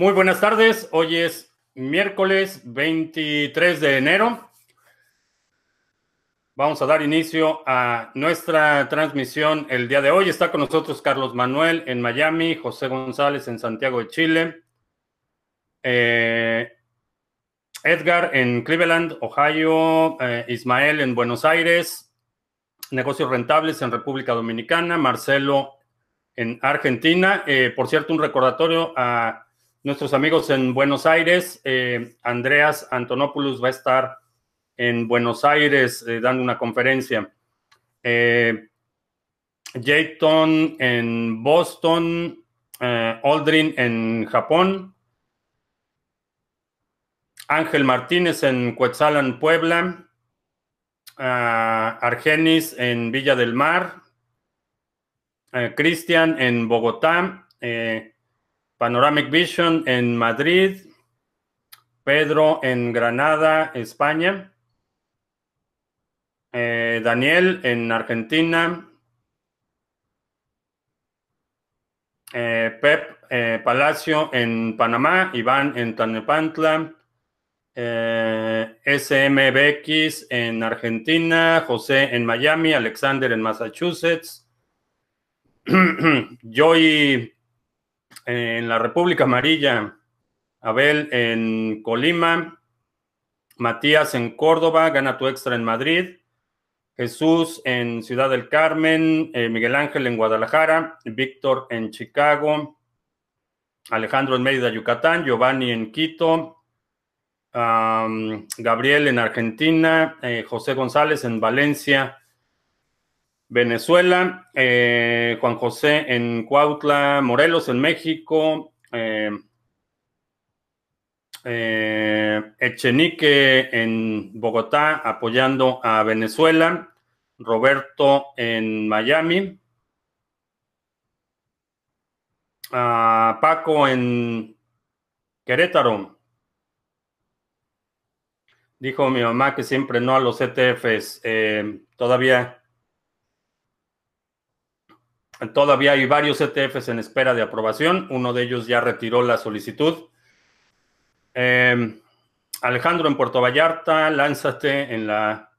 Muy buenas tardes. Hoy es miércoles 23 de enero. Vamos a dar inicio a nuestra transmisión el día de hoy. Está con nosotros Carlos Manuel en Miami, José González en Santiago de Chile, eh, Edgar en Cleveland, Ohio, eh, Ismael en Buenos Aires, Negocios Rentables en República Dominicana, Marcelo en Argentina. Eh, por cierto, un recordatorio a nuestros amigos en Buenos Aires. Eh, Andreas Antonopoulos va a estar en Buenos Aires eh, dando una conferencia. Eh, Jayton en Boston, Aldrin en Japón, Ángel Martínez en Cuetzalan, Puebla, Argenis en Villa del Mar, Cristian en Bogotá, Panoramic Vision en Madrid, Pedro en Granada, España, eh, Daniel en Argentina, eh, Pep eh, Palacio en Panamá, Iván en Tanepantla, SMBX en Argentina, José en Miami, Alexander en Massachusetts, Joy en la República Amarilla, Abel en Colima, Matías en Córdoba, gana tu extra en Madrid, Jesús en Ciudad del Carmen, eh, Miguel Ángel en Guadalajara, Víctor en Chicago, Alejandro en Mérida, Yucatán, Giovanni en Quito, Gabriel en Argentina, eh, José González en Valencia, Venezuela, eh, Juan José en Cuautla, Morelos en México, eh, eh, Echenique en Bogotá apoyando a Venezuela, Roberto en Miami, Paco en Querétaro. Dijo mi mamá que siempre no a los ETFs. todavía Todavía hay varios ETFs en espera de aprobación. Uno de ellos ya retiró la solicitud. Em, Alejandro en Puerto Vallarta, lánzate en la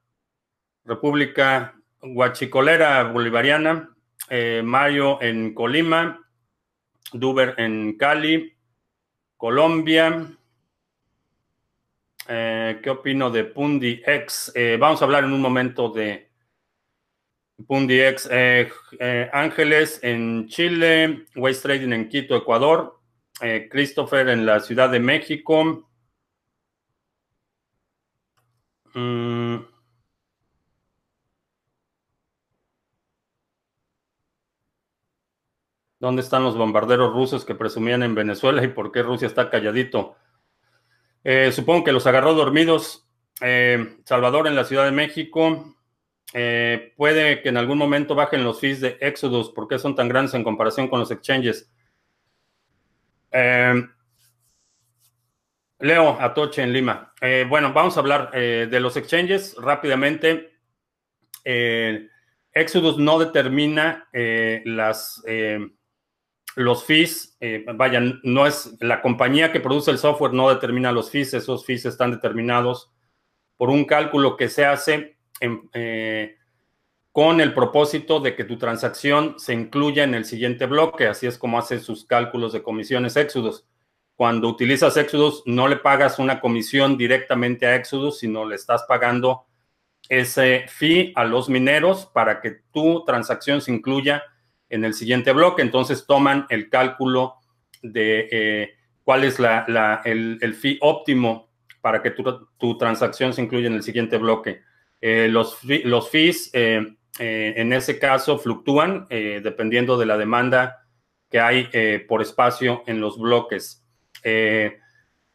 República Guachicolera Bolivariana. Eh, Mario en Colima. Duber en Cali. Colombia. Eh, ¿Qué opino de Pundi X? Eh, vamos a hablar en un momento de Pundiex, eh, eh, Ángeles en Chile, Waste Trading en Quito, Ecuador, eh, Christopher en la Ciudad de México. Mm. ¿Dónde están los bombarderos rusos que presumían en Venezuela y por qué Rusia está calladito? supongo que los agarró dormidos. Salvador en la Ciudad de México. Eh, puede que en algún momento bajen los fees de Exodus. ¿Por qué son tan grandes en comparación con los exchanges? Eh, Leo Atoche en Lima. Eh, bueno, vamos a hablar de los exchanges rápidamente. Exodus no determina las, los fees. vayan, no es la compañía que produce el software, no determina los fees. Esos fees están determinados por un cálculo que se hace eh, con el propósito de que tu transacción se incluya en el siguiente bloque. Así es como hace sus cálculos de comisiones Exodus. Cuando utilizas Exodus, no le pagas una comisión directamente a Exodus, sino le estás pagando ese fee a los mineros para que tu transacción se incluya en el siguiente bloque. Entonces toman el cálculo de eh, cuál es el, el, fee óptimo para que tu, tu transacción se incluya en el siguiente bloque. Eh, los, los fees eh, eh, en ese caso fluctúan dependiendo de la demanda que hay por espacio en los bloques.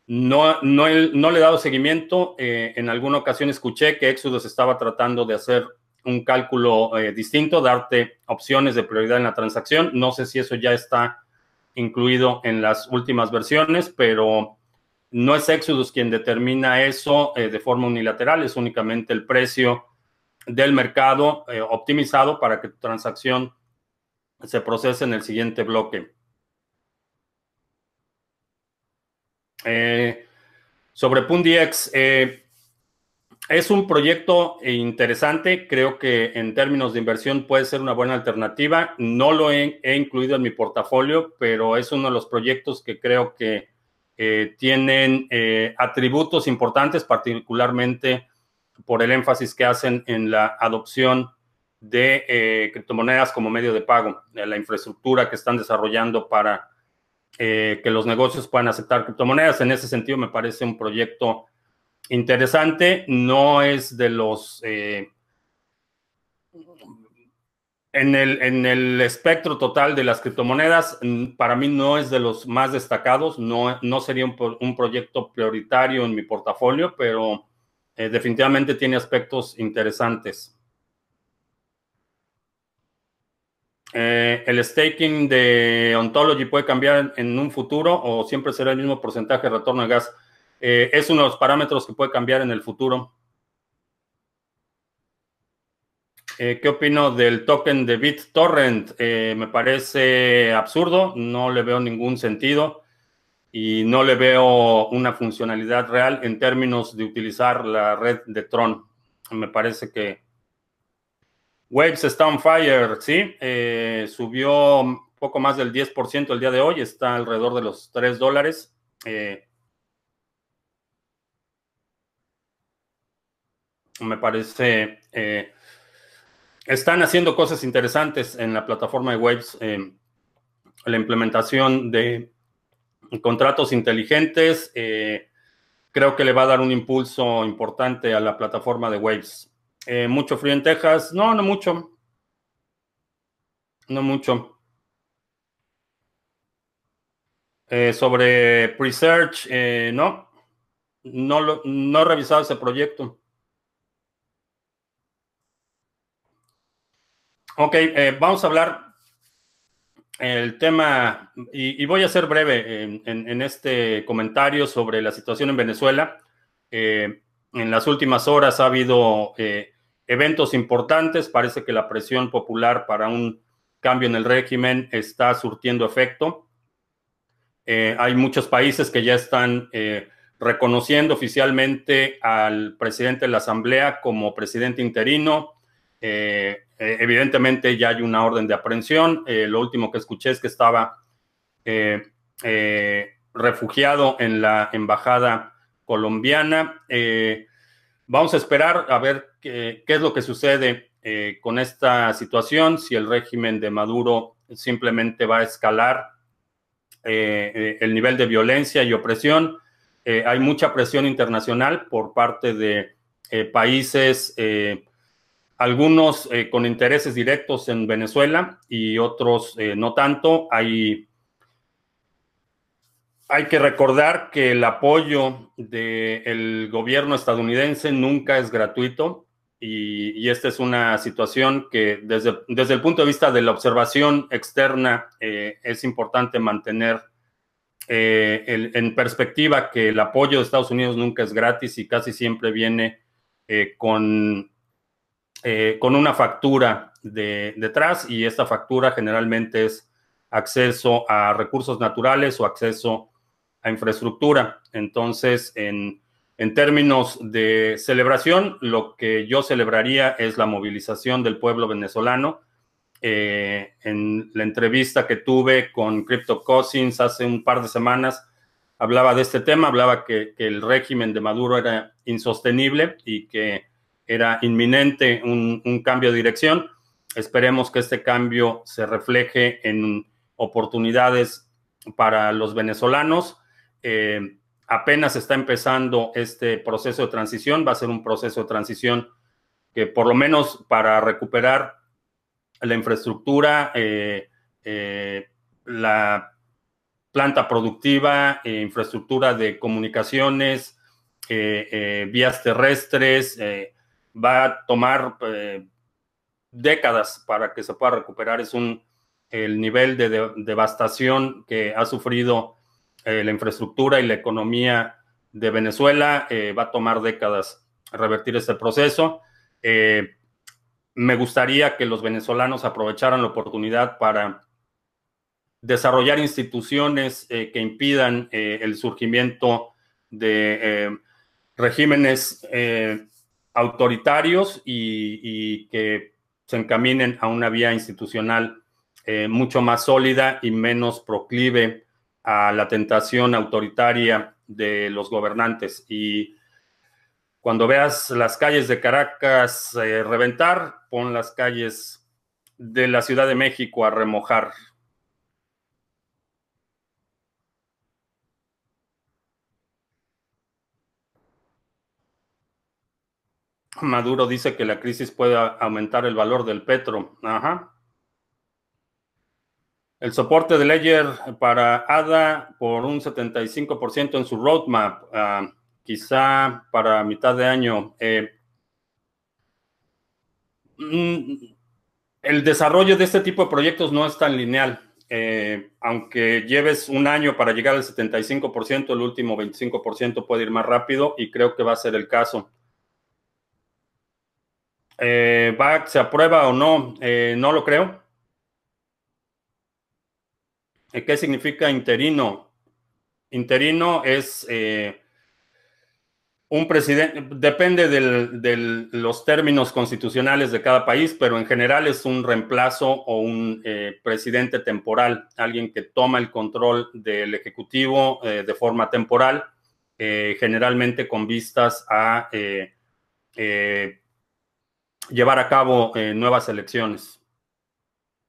no, no, no, le he dado seguimiento. en alguna ocasión escuché que Exodus estaba tratando de hacer un cálculo distinto, darte opciones de prioridad en la transacción. No sé si eso ya está incluido en las últimas versiones, pero no es Exodus quien determina eso eh, de forma unilateral, es únicamente el precio del mercado eh, optimizado para que tu transacción se procese en el siguiente bloque. sobre PundiX, es un proyecto interesante, creo que en términos de inversión puede ser una buena alternativa. No lo he, incluido en mi portafolio, pero es uno de los proyectos que creo que eh, tienen eh, atributos importantes, particularmente por el énfasis que hacen en la adopción de eh, criptomonedas como medio de pago, de la infraestructura que están desarrollando para que los negocios puedan aceptar criptomonedas. En ese sentido, me parece un proyecto interesante, no es de los... En, el, en el espectro total de las criptomonedas, mm, para mí no es de los más destacados, no, no sería un, proyecto prioritario en mi portafolio, pero eh, definitivamente tiene aspectos interesantes. Eh, ¿El staking de Ontology puede cambiar en un futuro o siempre será el mismo porcentaje de retorno de gas? Eh, es uno de los parámetros que puede cambiar en el futuro. Eh, ¿Qué opino del token de BitTorrent? Eh, me parece absurdo, no le veo ningún sentido y no le veo una funcionalidad real en términos de utilizar la red de Tron. Me parece que Waves está on fire, sí, subió poco más del 10% el día de hoy, está alrededor de los 3 dólares. me parece, eh, están haciendo cosas interesantes en la plataforma de Waves, eh, la implementación de contratos inteligentes, eh, creo que le va a dar un impulso importante a la plataforma de Waves. ¿Mucho frío en Texas? No, no mucho. No mucho. sobre Presearch, no. No, no he revisado ese proyecto. Ok, eh, vamos a hablar el tema, y, voy a ser breve en, este comentario sobre la situación en Venezuela. Eh, en las últimas horas ha habido eh, eventos importantes, parece que la presión popular para un cambio en el régimen está surtiendo efecto. hay muchos países que ya están reconociendo oficialmente al presidente de la Asamblea como presidente interino. Eh, evidentemente ya hay una orden de aprehensión. Eh, lo último que escuché es que estaba refugiado en la embajada colombiana. vamos a esperar a ver qué es lo que sucede con esta situación, si el régimen de Maduro simplemente va a escalar el nivel de violencia y opresión. hay mucha presión internacional por parte de países algunos eh, con intereses directos en Venezuela y otros eh, no tanto. Hay, hay que recordar que el apoyo del gobierno estadounidense nunca es gratuito y, esta es una situación que desde, desde, el punto de vista de la observación externa eh, es importante mantener en perspectiva que el apoyo de Estados Unidos nunca es gratis y casi siempre viene con eh, con una factura de, detrás y esta factura generalmente es acceso a recursos naturales o acceso a infraestructura. Entonces, en, términos de celebración, lo que yo celebraría es la movilización del pueblo venezolano. Eh, en la entrevista que tuve con Crypto Cousins hace un par de semanas, hablaba de este tema, hablaba que el régimen de Maduro era insostenible y que era inminente un, cambio de dirección. Esperemos que este cambio se refleje en oportunidades para los venezolanos. Eh, apenas está empezando este proceso de transición, va a ser un proceso de transición que por lo menos para recuperar la infraestructura, eh, eh, la planta productiva, infraestructura de comunicaciones, vías terrestres, va a tomar eh, décadas para que se pueda recuperar. Es un el nivel de, devastación que ha sufrido eh, la infraestructura y la economía de Venezuela. Eh, va a tomar décadas revertir este proceso. me gustaría que los venezolanos aprovecharan la oportunidad para desarrollar instituciones que impidan el surgimiento de regímenes autoritarios y, que se encaminen a una vía institucional mucho más sólida y menos proclive a la tentación autoritaria de los gobernantes. Y cuando veas las calles de Caracas eh, reventar, pon las calles de la Ciudad de México a remojar. Maduro dice que la crisis puede aumentar el valor del petro. Ajá. El soporte de Ledger para ADA por un 75% en su roadmap. Ah, quizá para mitad de año. Eh, mm, el desarrollo de este tipo de proyectos no es tan lineal. Eh, aunque lleves un año para llegar al 75%, el último 25% puede ir más rápido y creo que va a ser el caso. Eh, ¿Se aprueba o no? no lo creo. ¿Qué significa interino? Interino es un presidente, depende de los términos constitucionales de cada país, pero en general es un reemplazo o un eh, presidente temporal, alguien que toma el control del Ejecutivo eh, de forma temporal, eh, generalmente con vistas a llevar a cabo nuevas elecciones.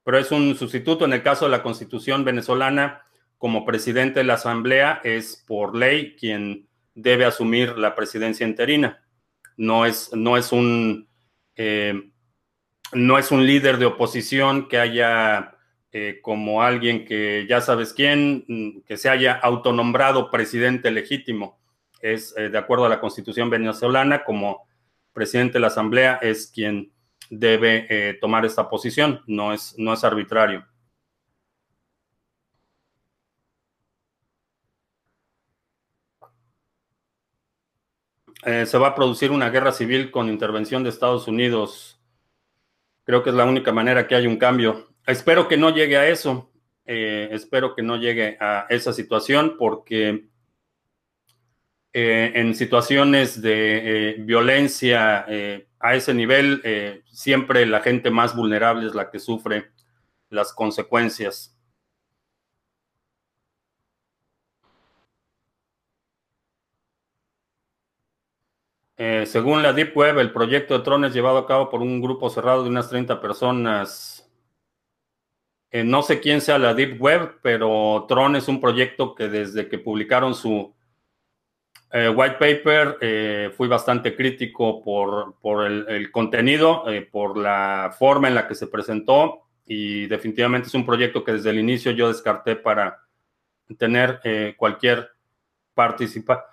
Pero es un sustituto en el caso de la Constitución venezolana, como presidente de la Asamblea, es por ley quien debe asumir la presidencia interina. No es, no es un eh, no es un líder de oposición que haya eh, como alguien que ya sabes quién, mm, que se haya autonombrado presidente legítimo. Es eh, de acuerdo a la constitución venezolana, como presidente de la asamblea es quien debe tomar esta posición, no es, no es arbitrario. Eh, se va a producir una guerra civil con intervención de Estados Unidos. Creo que es la única manera que hay un cambio. Espero que no llegue a eso. Eh, espero que no llegue a esa situación porque eh, en situaciones de violencia a ese nivel, siempre la gente más vulnerable es la que sufre las consecuencias. Eh, según la Deep Web, el proyecto de Tron es llevado a cabo por un grupo cerrado de unas 30 personas. Eh, no sé quién sea la Deep Web, pero Tron es un proyecto que desde que publicaron su eh, white paper fui bastante crítico por, por el, contenido, por la forma en la que se presentó y definitivamente es un proyecto que desde el inicio yo descarté para tener cualquier participación.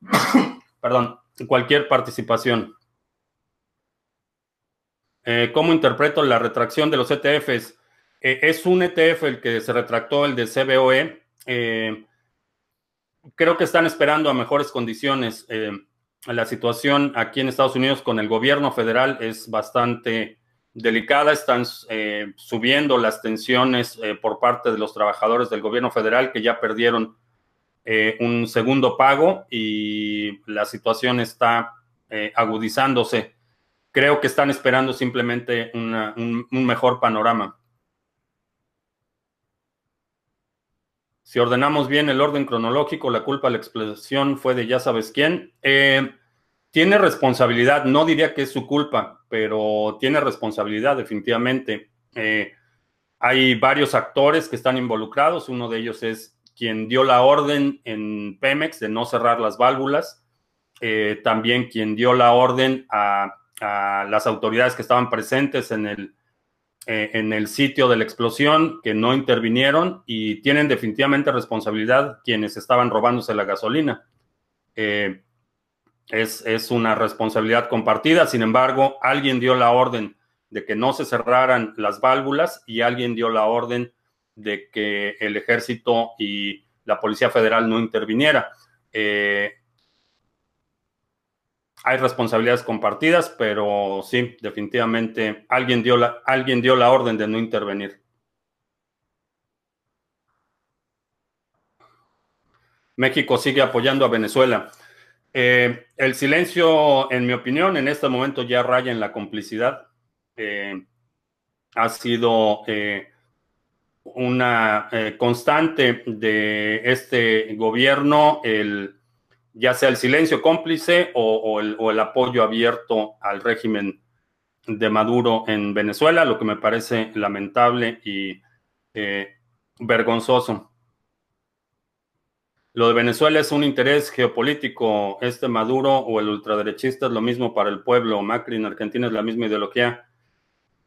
Perdón, cualquier participación. Eh, ¿Cómo interpreto la retracción de los ETFs? Eh, es un ETF el que se retractó, el de CBOE. Eh, creo que están esperando a mejores condiciones. la situación aquí en Estados Unidos con el gobierno federal es bastante delicada. Están subiendo las tensiones por parte de los trabajadores del gobierno federal que ya perdieron eh, un segundo pago y la situación está eh, agudizándose. Creo que están esperando simplemente un, mejor panorama. Si ordenamos bien el orden cronológico, la culpa de la explosión fue de ya sabes quién. Eh, tiene responsabilidad, no diría que es su culpa, pero tiene responsabilidad definitivamente. hay varios actores que están involucrados, uno de ellos es quien dio la orden en Pemex de no cerrar las válvulas, eh, también quien dio la orden a, las autoridades que estaban presentes en el, eh, en el sitio de la explosión, que no intervinieron y tienen definitivamente responsabilidad quienes estaban robándose la gasolina. Eh, es, es una responsabilidad compartida, sin embargo, alguien dio la orden de que no se cerraran las válvulas y alguien dio la orden de que el ejército y la Policía Federal no interviniera. Eh, hay responsabilidades compartidas, pero sí, definitivamente alguien dio, la, alguien dio la orden de no intervenir. México sigue apoyando a Venezuela. Eh, el silencio, en mi opinión, en este momento ya raya en la complicidad. Eh, ha sido eh, una constante de este gobierno, el, ya sea el silencio cómplice o, el, apoyo abierto al régimen de Maduro en Venezuela, lo que me parece lamentable y vergonzoso. Lo de Venezuela es un interés geopolítico. Este Maduro o el ultraderechista es lo mismo para el pueblo. Macri en Argentina es la misma ideología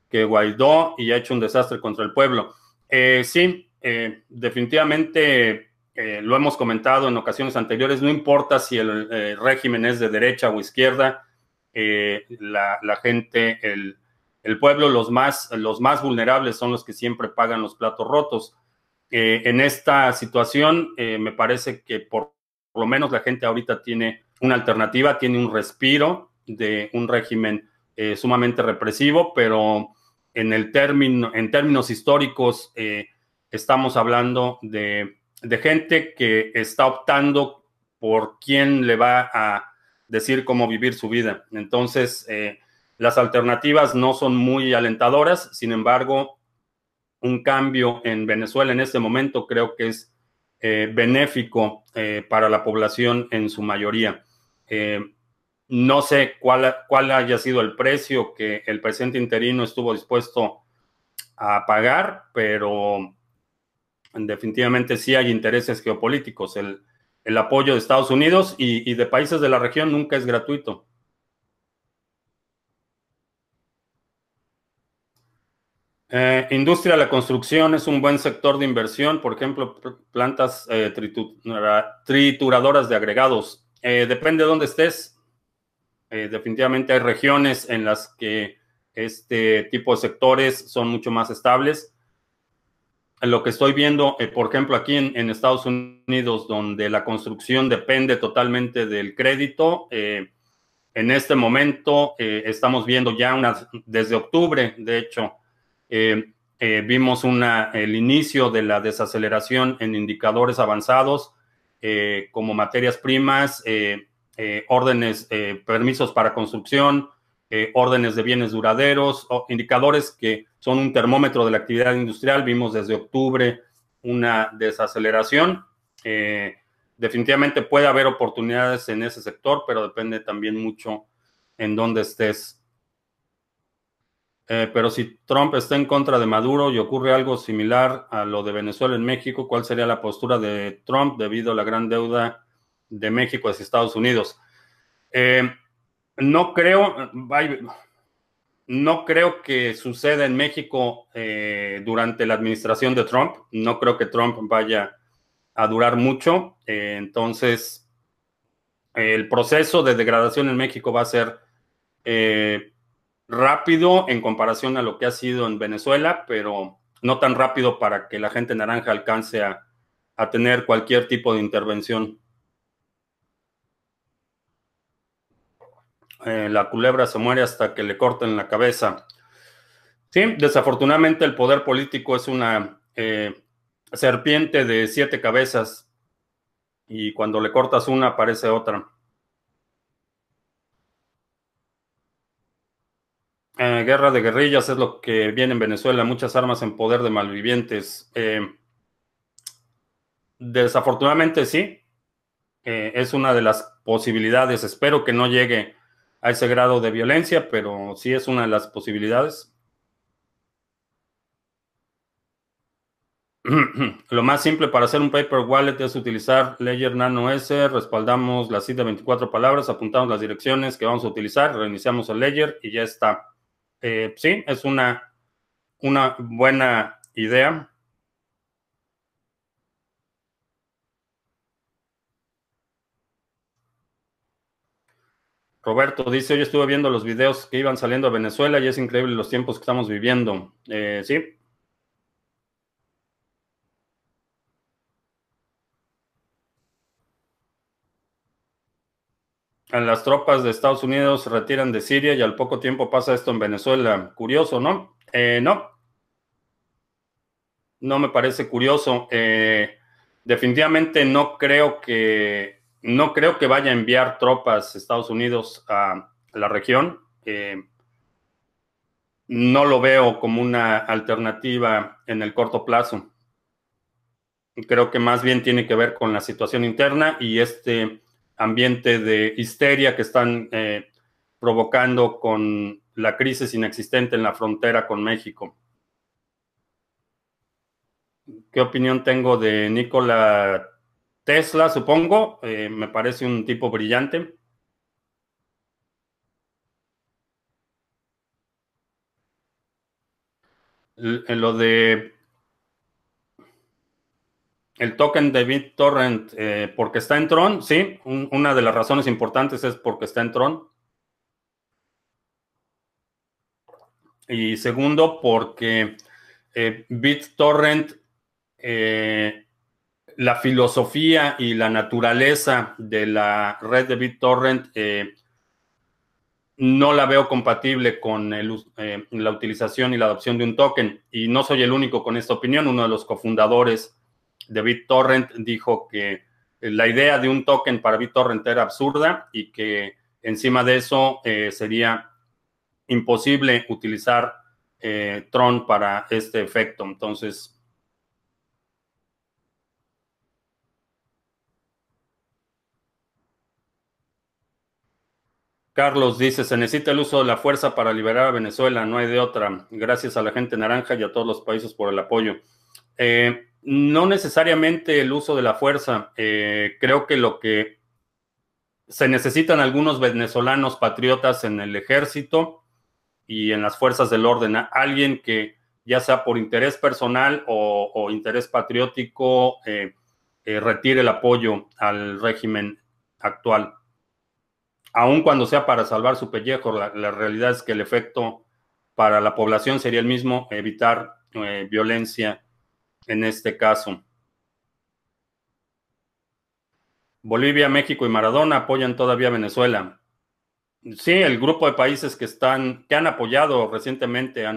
que Guaidó y ha hecho un desastre contra el pueblo. Eh, sí, eh, definitivamente eh, lo hemos comentado en ocasiones anteriores. No importa si el régimen es de derecha o izquierda, la, la, gente, el, el, pueblo, los más, los más vulnerables son los que siempre pagan los platos rotos. Eh, en esta situación, eh, me parece que por, lo menos la gente ahorita tiene una alternativa, tiene un respiro de un régimen eh, sumamente represivo, pero en, el término, en términos históricos estamos hablando de, de, gente que está optando por quién le va a decir cómo vivir su vida. Entonces, las alternativas no son muy alentadoras, sin embargo, un cambio en Venezuela en este momento creo que es eh, benéfico eh, para la población en su mayoría. Eh, no sé cuál, cuál haya sido el precio que el presidente interino estuvo dispuesto a pagar, pero definitivamente sí hay intereses geopolíticos. El, apoyo de Estados Unidos y de países de la región nunca es gratuito. Eh, industria de la construcción es un buen sector de inversión, por ejemplo, plantas eh, trituradoras de agregados. Eh, depende de dónde estés. definitivamente hay regiones en las que este tipo de sectores son mucho más estables. Lo que estoy viendo, por ejemplo, aquí en, Estados Unidos, donde la construcción depende totalmente del crédito, en este momento estamos viendo ya una, desde octubre, de hecho, eh, eh, vimos una, el inicio de la desaceleración en indicadores avanzados eh, como materias primas, órdenes, permisos para construcción, órdenes de bienes duraderos, indicadores que son un termómetro de la actividad industrial. Vimos desde octubre una desaceleración. definitivamente puede haber oportunidades en ese sector, pero depende también mucho en dónde estés eh, pero si Trump está en contra de Maduro y ocurre algo similar a lo de Venezuela en México, ¿cuál sería la postura de Trump debido a la gran deuda de México hacia Estados Unidos? Eh, no creo, no creo que suceda en México eh, durante la administración de Trump. No creo que Trump vaya a durar mucho. entonces, el proceso de degradación en México va a ser rápido en comparación a lo que ha sido en Venezuela, pero no tan rápido para que la gente naranja alcance a, tener cualquier tipo de intervención. Eh, la culebra se muere hasta que le corten la cabeza. Sí, desafortunadamente el poder político es una eh, serpiente de siete cabezas y cuando le cortas una aparece otra. Eh, guerra de guerrillas es lo que viene en Venezuela, muchas armas en poder de malvivientes. Desafortunadamente sí, es una de las posibilidades. Espero que no llegue a ese grado de violencia, pero sí es una de las posibilidades. Lo más simple para hacer un paper wallet es utilizar Ledger Nano S, respaldamos la cita de 24 palabras, apuntamos las direcciones que vamos a utilizar, reiniciamos el Ledger y ya está. Eh, sí, es una, una buena idea. Roberto dice, hoy estuve viendo los videos que iban saliendo a Venezuela y es increíble los tiempos que estamos viviendo. Eh, sí. las tropas de Estados Unidos se retiran de Siria y al poco tiempo pasa esto en Venezuela. Curioso, ¿no? Eh, no. No me parece curioso. Eh, definitivamente no creo que no creo que vaya a enviar tropas Estados Unidos a la región. No lo veo como una alternativa en el corto plazo. Creo que más bien tiene que ver con la situación interna y este ambiente de histeria que están eh, provocando con la crisis inexistente en la frontera con México. ¿Qué opinión tengo de Nikola Tesla, supongo? Eh, me parece un tipo brillante. En lo de el token de BitTorrent, eh, porque está en Tron, sí, una de las razones importantes es porque está en Tron. Y segundo, porque eh, BitTorrent, eh, la filosofía y la naturaleza de la red de BitTorrent no la veo compatible con la utilización y la adopción de un token. Y no soy el único con esta opinión. Uno de los cofundadores de BitTorrent dijo que la idea de un token para BitTorrent era absurda y que encima de eso eh, sería imposible utilizar eh, Tron para este efecto. Entonces, Carlos dice, se necesita el uso de la fuerza para liberar a Venezuela, no hay de otra. Gracias a la gente naranja y a todos los países por el apoyo. Eh, no necesariamente el uso de la fuerza. Eh, creo que lo que se necesitan algunos venezolanos patriotas en el ejército y en las fuerzas del orden. Alguien que ya sea por interés personal o, interés patriótico eh, eh, retire el apoyo al régimen actual. Aun cuando sea para salvar su pellejo, la, realidad es que el efecto para la población sería el mismo, evitar violencia en este caso. Bolivia, México y Maradona apoyan todavía a Venezuela. Sí, el grupo de países que están, que han apoyado recientemente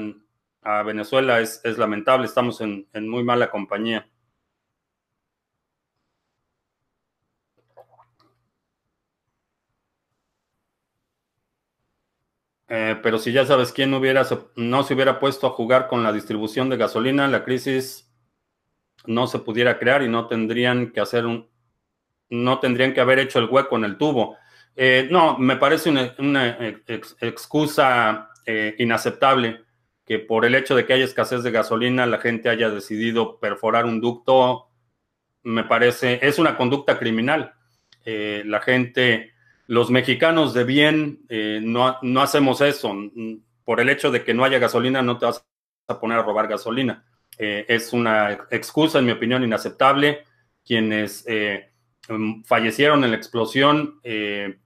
a Venezuela es, lamentable. Estamos en, muy mala compañía. Eh, pero si ya sabes quién hubiera, no se hubiera puesto a jugar con la distribución de gasolina, la crisis no se pudiera crear y no tendrían que hacer un, no tendrían que haber hecho el hueco en el tubo. Eh, no, me parece una, excusa eh, inaceptable que por el hecho de que haya escasez de gasolina la gente haya decidido perforar un ducto. Me parece, es una conducta criminal. La gente, los mexicanos de bien, no, no hacemos eso. Por el hecho de que no haya gasolina, no te vas a poner a robar gasolina. Eh, es una excusa, en mi opinión, inaceptable. Quienes eh, mm, fallecieron en la explosión eh,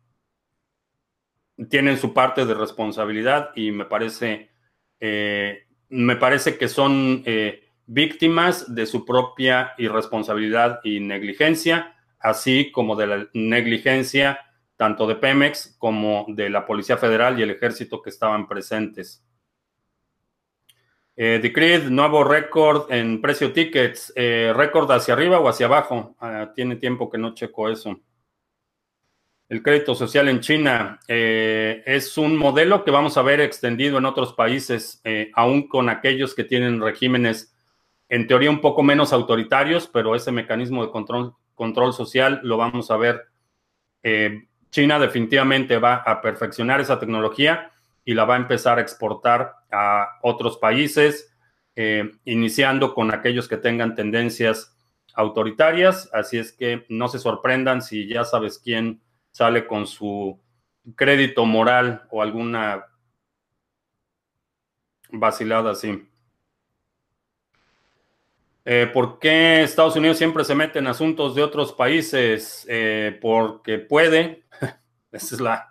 tienen su parte de responsabilidad y me parece, me parece que son víctimas de su propia irresponsabilidad y negligencia, así como de la negligencia tanto de Pemex como de la Policía Federal y el Ejército que estaban presentes. Eh, Decreed, nuevo récord en precio tickets. Eh, ¿Récord hacia arriba o hacia abajo? Ah, tiene tiempo que no checo eso. El crédito social en China eh, es un modelo que vamos a ver extendido en otros países, eh, aún con aquellos que tienen regímenes en teoría un poco menos autoritarios, pero ese mecanismo de control, control social lo vamos a ver. China definitivamente va a perfeccionar esa tecnología y la va a empezar a exportar a otros países, eh, iniciando con aquellos que tengan tendencias autoritarias. Así es que no se sorprendan si ya sabes quién sale con su crédito moral o alguna vacilada así. Eh, ¿Por qué Estados Unidos siempre se mete en asuntos de otros países? Eh, porque puede. Esa es la,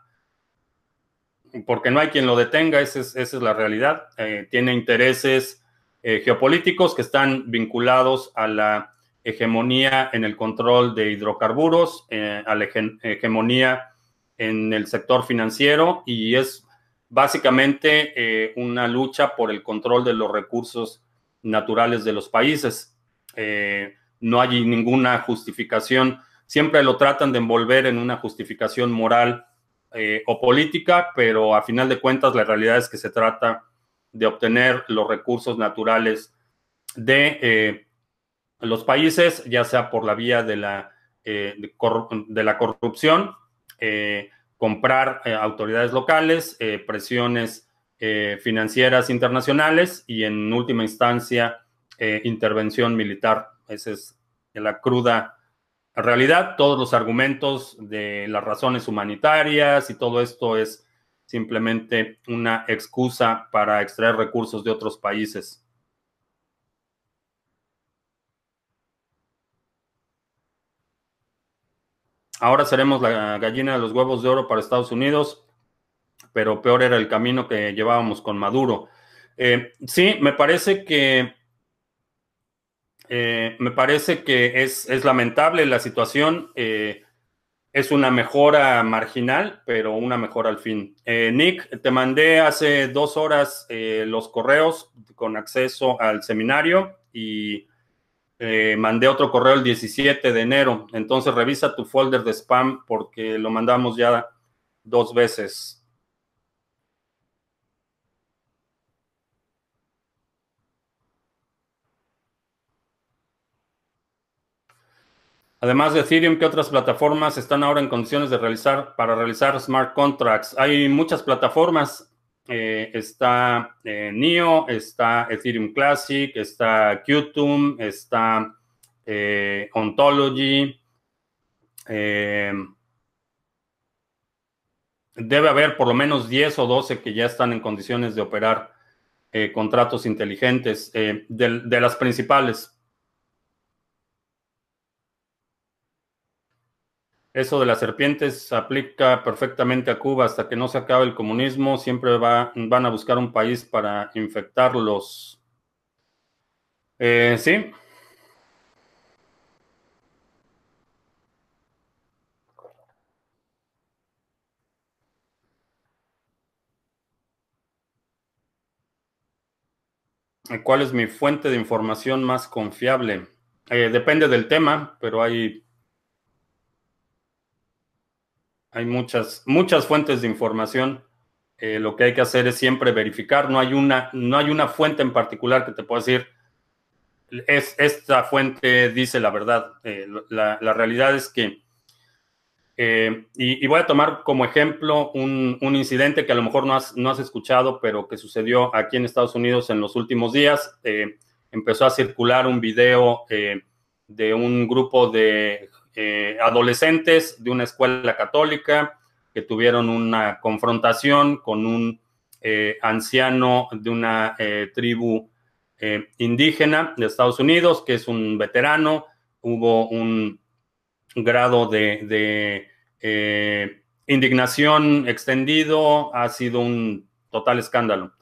porque no hay quien lo detenga, esa es, la realidad. Eh, tiene intereses eh, geopolíticos que están vinculados a la hegemonía en el control de hidrocarburos, a la hegemonía en el sector financiero y es básicamente una lucha por el control de los recursos naturales de los países. no hay ninguna justificación. Siempre lo tratan de envolver en una justificación moral eh, o política, pero a final de cuentas la realidad es que se trata de obtener los recursos naturales de eh, los países, ya sea por la vía de la, eh, de, la corrupción, comprar autoridades locales, presiones financieras internacionales y en última instancia intervención militar. Esa es la cruda realidad, todos los argumentos de las razones humanitarias y todo esto es simplemente una excusa para extraer recursos de otros países. Ahora seremos la gallina de los huevos de oro para Estados Unidos, pero peor era el camino que llevábamos con Maduro. Eh, sí, me parece que eh, me parece que es, lamentable la situación. Eh, es una mejora marginal, pero una mejora al fin. Nick, te mandé hace dos horas los correos con acceso al seminario y mandé otro correo el 17 de enero. Entonces revisa tu folder de spam porque lo mandamos ya dos veces. Además de Ethereum, ¿qué otras plataformas están ahora en condiciones de realizar para realizar smart contracts? Hay muchas plataformas. Eh, está eh, NEO, está Ethereum Classic, está Qtum, está eh, Ontology. debe haber por lo menos 10 o 12 que ya están en condiciones de operar contratos inteligentes de las principales. Eso de las serpientes aplica perfectamente a Cuba hasta que no se acabe el comunismo. Siempre va, van a buscar un país para infectarlos. Eh, sí. ¿Cuál es mi fuente de información más confiable? Eh, depende del tema, pero hay hay muchas, muchas fuentes de información. Eh, lo que hay que hacer es siempre verificar. No hay una, no hay una fuente en particular que te pueda decir, es, esta fuente dice la verdad. Eh, la, realidad es que, eh, y, voy a tomar como ejemplo un, incidente que a lo mejor no has, no has, escuchado, pero que sucedió aquí en Estados Unidos en los últimos días. empezó a circular un video de un grupo de eh, adolescentes de una escuela católica que tuvieron una confrontación con un eh, anciano de una eh, tribu indígena de Estados Unidos, que es un veterano. Hubo un grado de, indignación extendido, ha sido un total escándalo.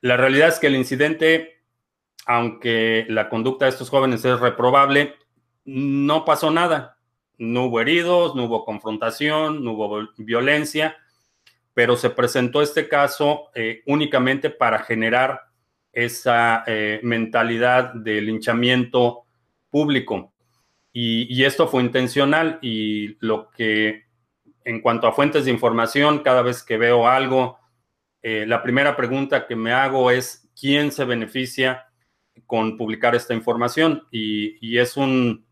La realidad es que el incidente, aunque la conducta de estos jóvenes es reprobable, no pasó nada. No hubo heridos, no hubo confrontación, no hubo violencia, pero se presentó este caso eh, únicamente para generar esa eh, mentalidad de linchamiento público. Y, esto fue intencional y lo que, en cuanto a fuentes de información, cada vez que veo algo, eh, la primera pregunta que me hago es, ¿quién se beneficia con publicar esta información? y es un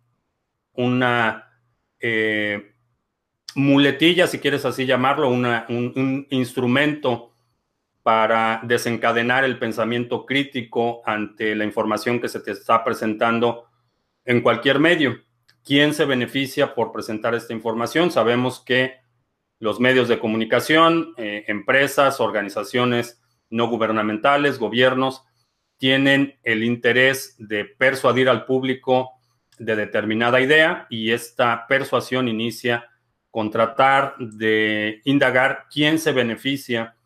una eh, muletilla, si quieres así llamarlo, un, instrumento para desencadenar el pensamiento crítico ante la información que se te está presentando en cualquier medio. ¿Quién se beneficia por presentar esta información? Sabemos que los medios de comunicación, eh, empresas, organizaciones no gubernamentales, gobiernos, tienen el interés de persuadir al público de determinada idea y esta persuasión inicia con tratar de indagar quién se beneficia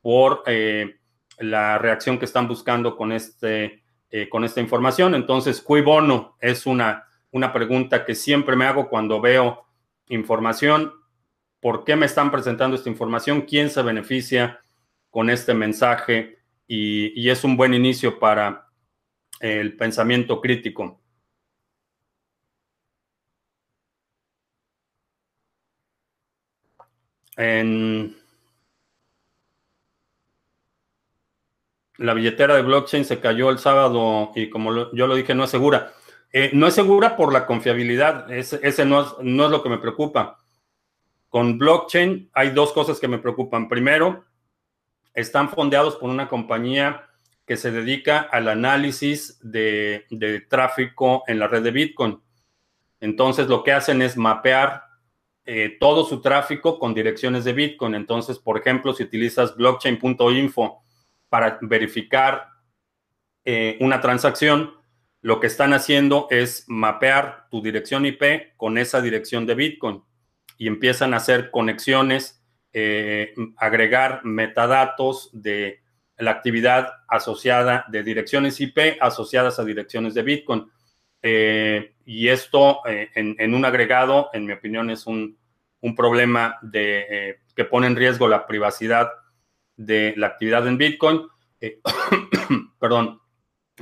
por eh, la reacción que están buscando con, este, eh, con esta información. Entonces, cui bono es una, una pregunta que siempre me hago cuando veo información. ¿Por qué me están presentando esta información? ¿Quién se beneficia con este mensaje? y es un buen inicio para el pensamiento crítico. En la billetera de blockchain se cayó el sábado y como yo lo dije, no es segura. Eh, no es segura por la confiabilidad, ese, no, es, no es lo que me preocupa. Con blockchain hay dos cosas que me preocupan. Primero, están fondeados por una compañía que se dedica al análisis de, tráfico en la red de Bitcoin. Entonces, lo que hacen es mapear eh, todo su tráfico con direcciones de Bitcoin. Entonces, por ejemplo, si utilizas blockchain.info para verificar eh, una transacción, lo que están haciendo es mapear tu dirección IP con esa dirección de Bitcoin y empiezan a hacer conexiones, eh, agregar metadatos de la actividad asociada de direcciones IP asociadas a direcciones de Bitcoin. Eh, y esto en, un agregado, en mi opinión, es un, un problema de, que pone en riesgo la privacidad de la actividad en Bitcoin. Eh, perdón.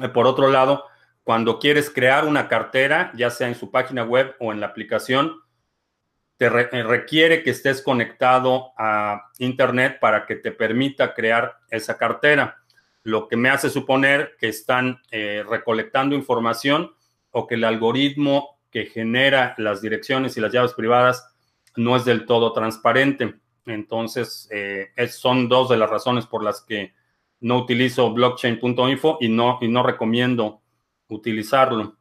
Eh, por otro lado, cuando quieres crear una cartera, ya sea en su página web o en la aplicación, te eh, requiere que estés conectado a Internet para que te permita crear esa cartera, lo que me hace suponer que están recolectando información o que el algoritmo que genera las direcciones y las llaves privadas no es del todo transparente. Entonces, eh, son dos de las razones por las que no utilizo blockchain.info y no, y no recomiendo utilizarlo.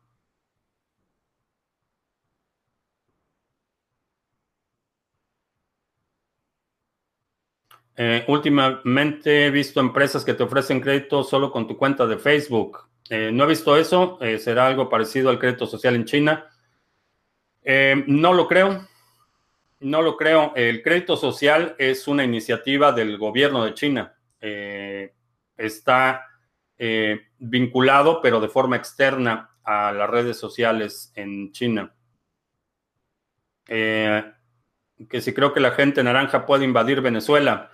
Eh, últimamente he visto empresas que te ofrecen crédito solo con tu cuenta de Facebook. Eh, no he visto eso. ¿Será algo parecido al crédito social en China? no lo creo. No lo creo. El crédito social es una iniciativa del gobierno de China. Eh, está eh, vinculado, pero de forma externa a las redes sociales en China. Eh, que si creo que la gente naranja puede invadir Venezuela.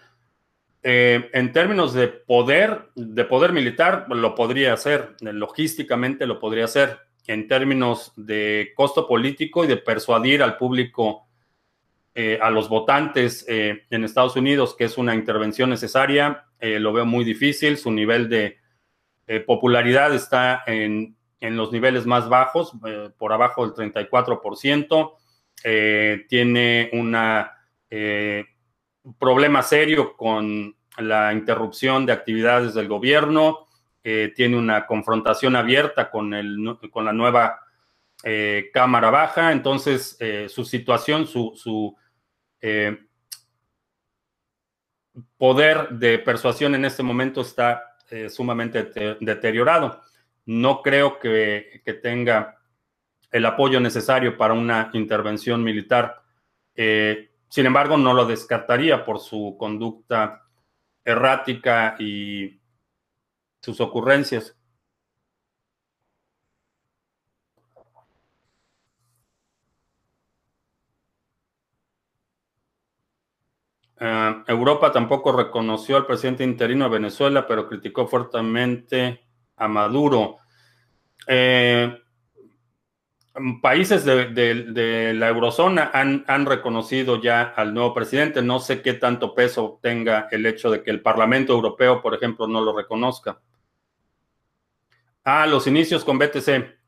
En términos de poder, de poder militar, lo podría hacer, logísticamente lo podría hacer. En términos de costo político y de persuadir al público eh, a los votantes eh, en Estados Unidos que es una intervención necesaria, eh, lo veo muy difícil. Su nivel de popularidad está en, los niveles más bajos, por abajo del 34%. tiene un problema serio con la interrupción de actividades del gobierno. tiene una confrontación abierta con, el, con la nueva Cámara Baja. Entonces, su situación, su eh, poder de persuasión en este momento está eh, sumamente deteriorado. No creo que, tenga el apoyo necesario para una intervención militar. Eh, sin embargo, no lo descartaría por su conducta errática y sus ocurrencias. Eh, Europa tampoco reconoció al presidente interino de Venezuela, pero criticó fuertemente a Maduro. Eh, países de, la eurozona han, reconocido ya al nuevo presidente. No sé qué tanto peso tenga el hecho de que el Parlamento Europeo, por ejemplo, no lo reconozca. Ah, los inicios con BTC.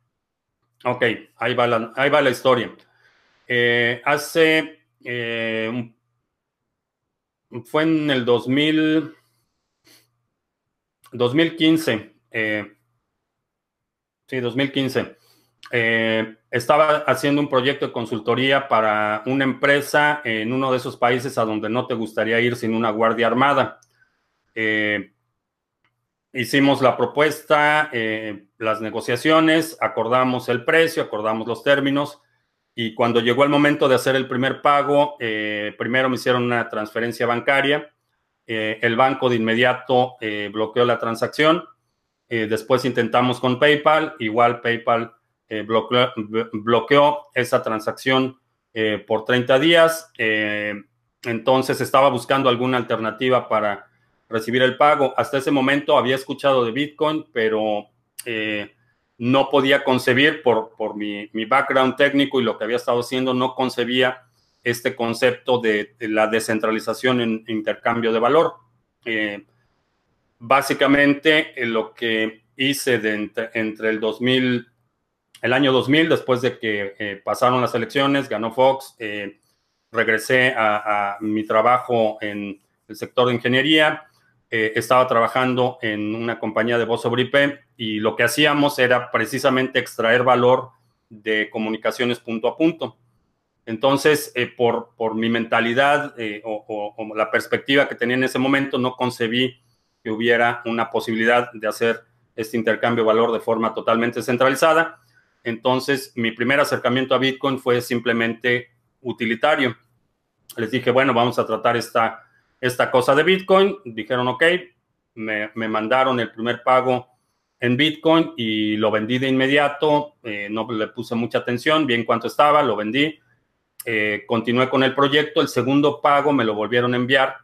Ok, ahí va la, historia. Eh, hace un fue en el 2000, 2015. Eh, sí, 2015. Eh, estaba haciendo un proyecto de consultoría para una empresa en uno de esos países a donde no te gustaría ir sin una guardia armada. Eh, hicimos la propuesta, las negociaciones, acordamos el precio, acordamos los términos y cuando llegó el momento de hacer el primer pago, eh, primero me hicieron una transferencia bancaria. Eh, el banco de inmediato eh, bloqueó la transacción. después intentamos con PayPal. Igual PayPal bloqueó, bloqueó, esa transacción por 30 días. entonces estaba buscando alguna alternativa para recibir el pago. Hasta ese momento había escuchado de Bitcoin, pero no podía concebir por, por mi, background técnico y lo que había estado haciendo, no concebía este concepto de, la descentralización en intercambio de valor. Eh, básicamente, lo que hice entre, el 2000, el año 2000, después de que eh, pasaron las elecciones, ganó Fox, eh, regresé a, mi trabajo en el sector de ingeniería, estaba trabajando en una compañía de voz sobre IP y lo que hacíamos era precisamente extraer valor de comunicaciones punto a punto. Entonces, eh, por, por, mi mentalidad eh, o, la perspectiva que tenía en ese momento, no concebí que hubiera una posibilidad de hacer este intercambio de valor de forma totalmente centralizada. Entonces, mi primer acercamiento a Bitcoin fue simplemente utilitario. Les dije, bueno, vamos a tratar esta, esta cosa de Bitcoin. Dijeron, ok, me, me mandaron el primer pago en Bitcoin y lo vendí de inmediato. Eh, no le puse mucha atención, bien cuánto estaba, lo vendí eh, continué con el proyecto, el segundo pago me lo volvieron a enviar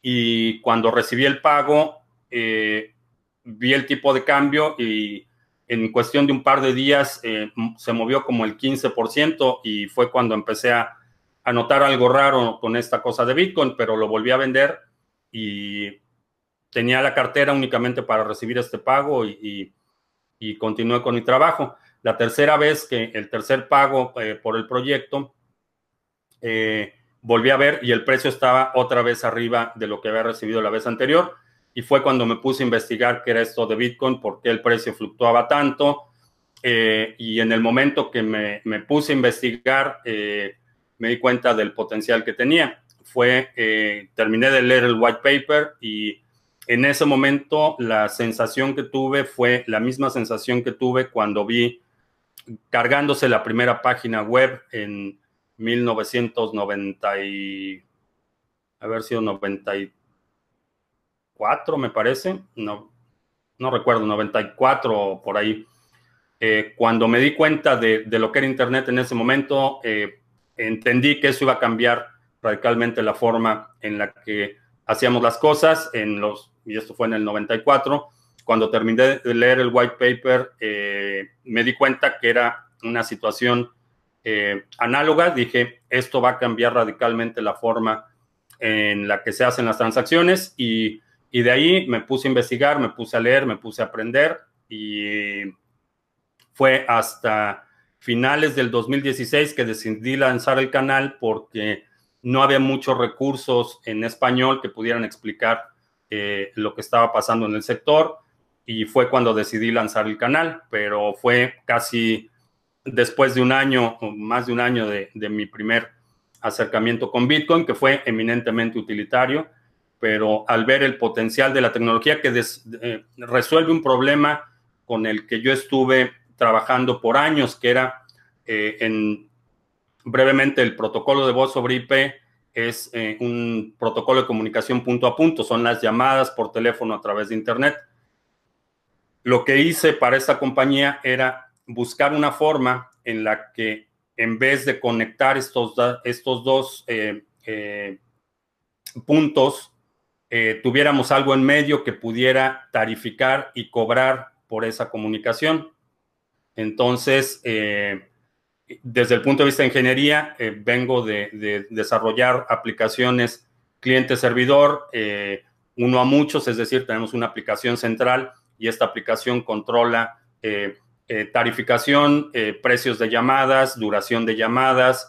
y cuando recibí el pago eh, vi el tipo de cambio y en cuestión de un par de días eh, se movió como el 15% y fue cuando empecé a, notar algo raro con esta cosa de Bitcoin, pero lo volví a vender y tenía la cartera únicamente para recibir este pago y, y continué con mi trabajo. La tercera vez que el tercer pago eh, por el proyecto, eh, volví a ver y el precio estaba otra vez arriba de lo que había recibido la vez anterior. Y fue cuando me puse a investigar qué era esto de Bitcoin, por qué el precio fluctuaba tanto. Eh, y en el momento que me, me puse a investigar, me di cuenta del potencial que tenía. Fue, terminé de leer el white paper y en ese momento la sensación que tuve fue la misma sensación que tuve cuando vi cargándose la primera página web en 1990 y haber sido 94 me parece, no, no recuerdo, 94 por ahí. Eh, cuando me di cuenta de, lo que era Internet en ese momento, eh, entendí que eso iba a cambiar radicalmente la forma en la que hacíamos las cosas, en los, y esto fue en el 94, cuando terminé de leer el white paper, eh, me di cuenta que era una situación eh, análoga. Dije, esto va a cambiar radicalmente la forma en la que se hacen las transacciones y, de ahí me puse a investigar, me puse a leer, me puse a aprender y fue hasta finales del 2016 que decidí lanzar el canal porque no había muchos recursos en español que pudieran explicar eh, lo que estaba pasando en el sector y fue cuando decidí lanzar el canal, pero fue casi después de un año, o más de un año de, mi primer acercamiento con Bitcoin, que fue eminentemente utilitario, pero al ver el potencial de la tecnología que eh, resuelve un problema con el que yo estuve trabajando por años, que era eh, en brevemente el protocolo de voz sobre IP es eh, un protocolo de comunicación punto a punto, son las llamadas por teléfono a través de Internet. Lo que hice para esta compañía era buscar una forma en la que en vez de conectar estos, estos dos puntos, eh, tuviéramos algo en medio que pudiera tarificar y cobrar por esa comunicación. Entonces, desde el punto de vista de ingeniería, vengo de, de, desarrollar aplicaciones cliente-servidor, uno a muchos, es decir, tenemos una aplicación central y esta aplicación controla eh, eh, tarificación, eh, precios de llamadas, duración de llamadas,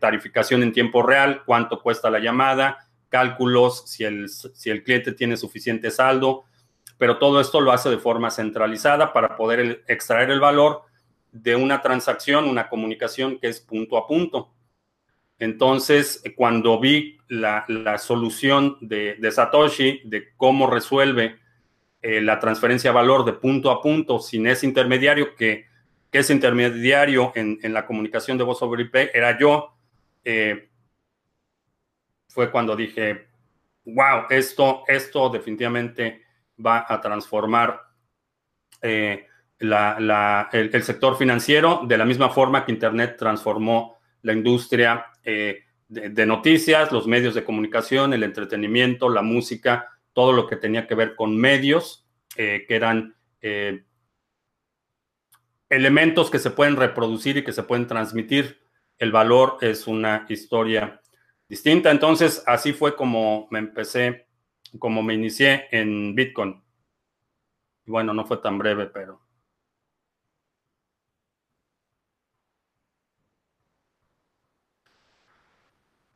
tarificación en tiempo real, cuánto cuesta la llamada, cálculos, si el, si el cliente tiene suficiente saldo, pero todo esto lo hace de forma centralizada para poder extraer el valor de una transacción, una comunicación que es punto a punto. Entonces, cuando vi la, solución de, de, Satoshi, de cómo resuelve eh, la transferencia de valor de punto a punto sin ese intermediario que, que ese intermediario en, la comunicación de voz sobre IP era yo, eh, fue cuando dije, wow, esto, esto definitivamente va a transformar eh, el, sector financiero de la misma forma que Internet transformó la industria de, noticias, los medios de comunicación, el entretenimiento, la música, todo lo que tenía que ver con medios, eh, que eran eh, elementos que se pueden reproducir y que se pueden transmitir. El valor es una historia distinta. Entonces, así fue como me empecé, como me inicié en Bitcoin. Bueno, no fue tan breve, pero...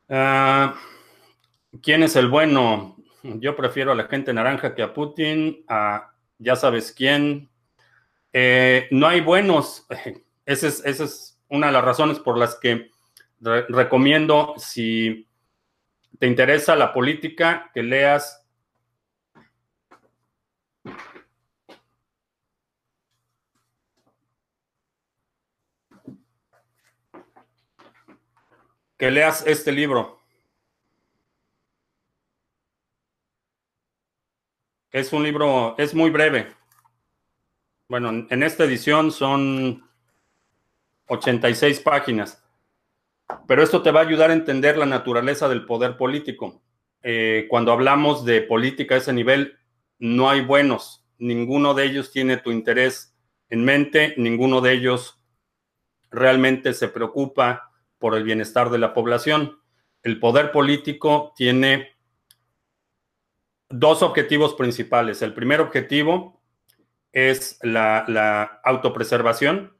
Ah, ¿Quién es el bueno? Yo prefiero a la gente naranja que a Putin, a ya sabes quién. Eh, no hay buenos. Esa es, es, una de las razones por las que recomiendo, si te interesa la política, que leas que leas este libro. Es un libro, es muy breve. Bueno, en esta edición son 86 páginas. Pero esto te va a ayudar a entender la naturaleza del poder político. Eh, cuando hablamos de política a ese nivel, no hay buenos. Ninguno de ellos tiene tu interés en mente, ninguno de ellos realmente se preocupa por el bienestar de la población. El poder político tiene dos objetivos principales. El primer objetivo es la, autopreservación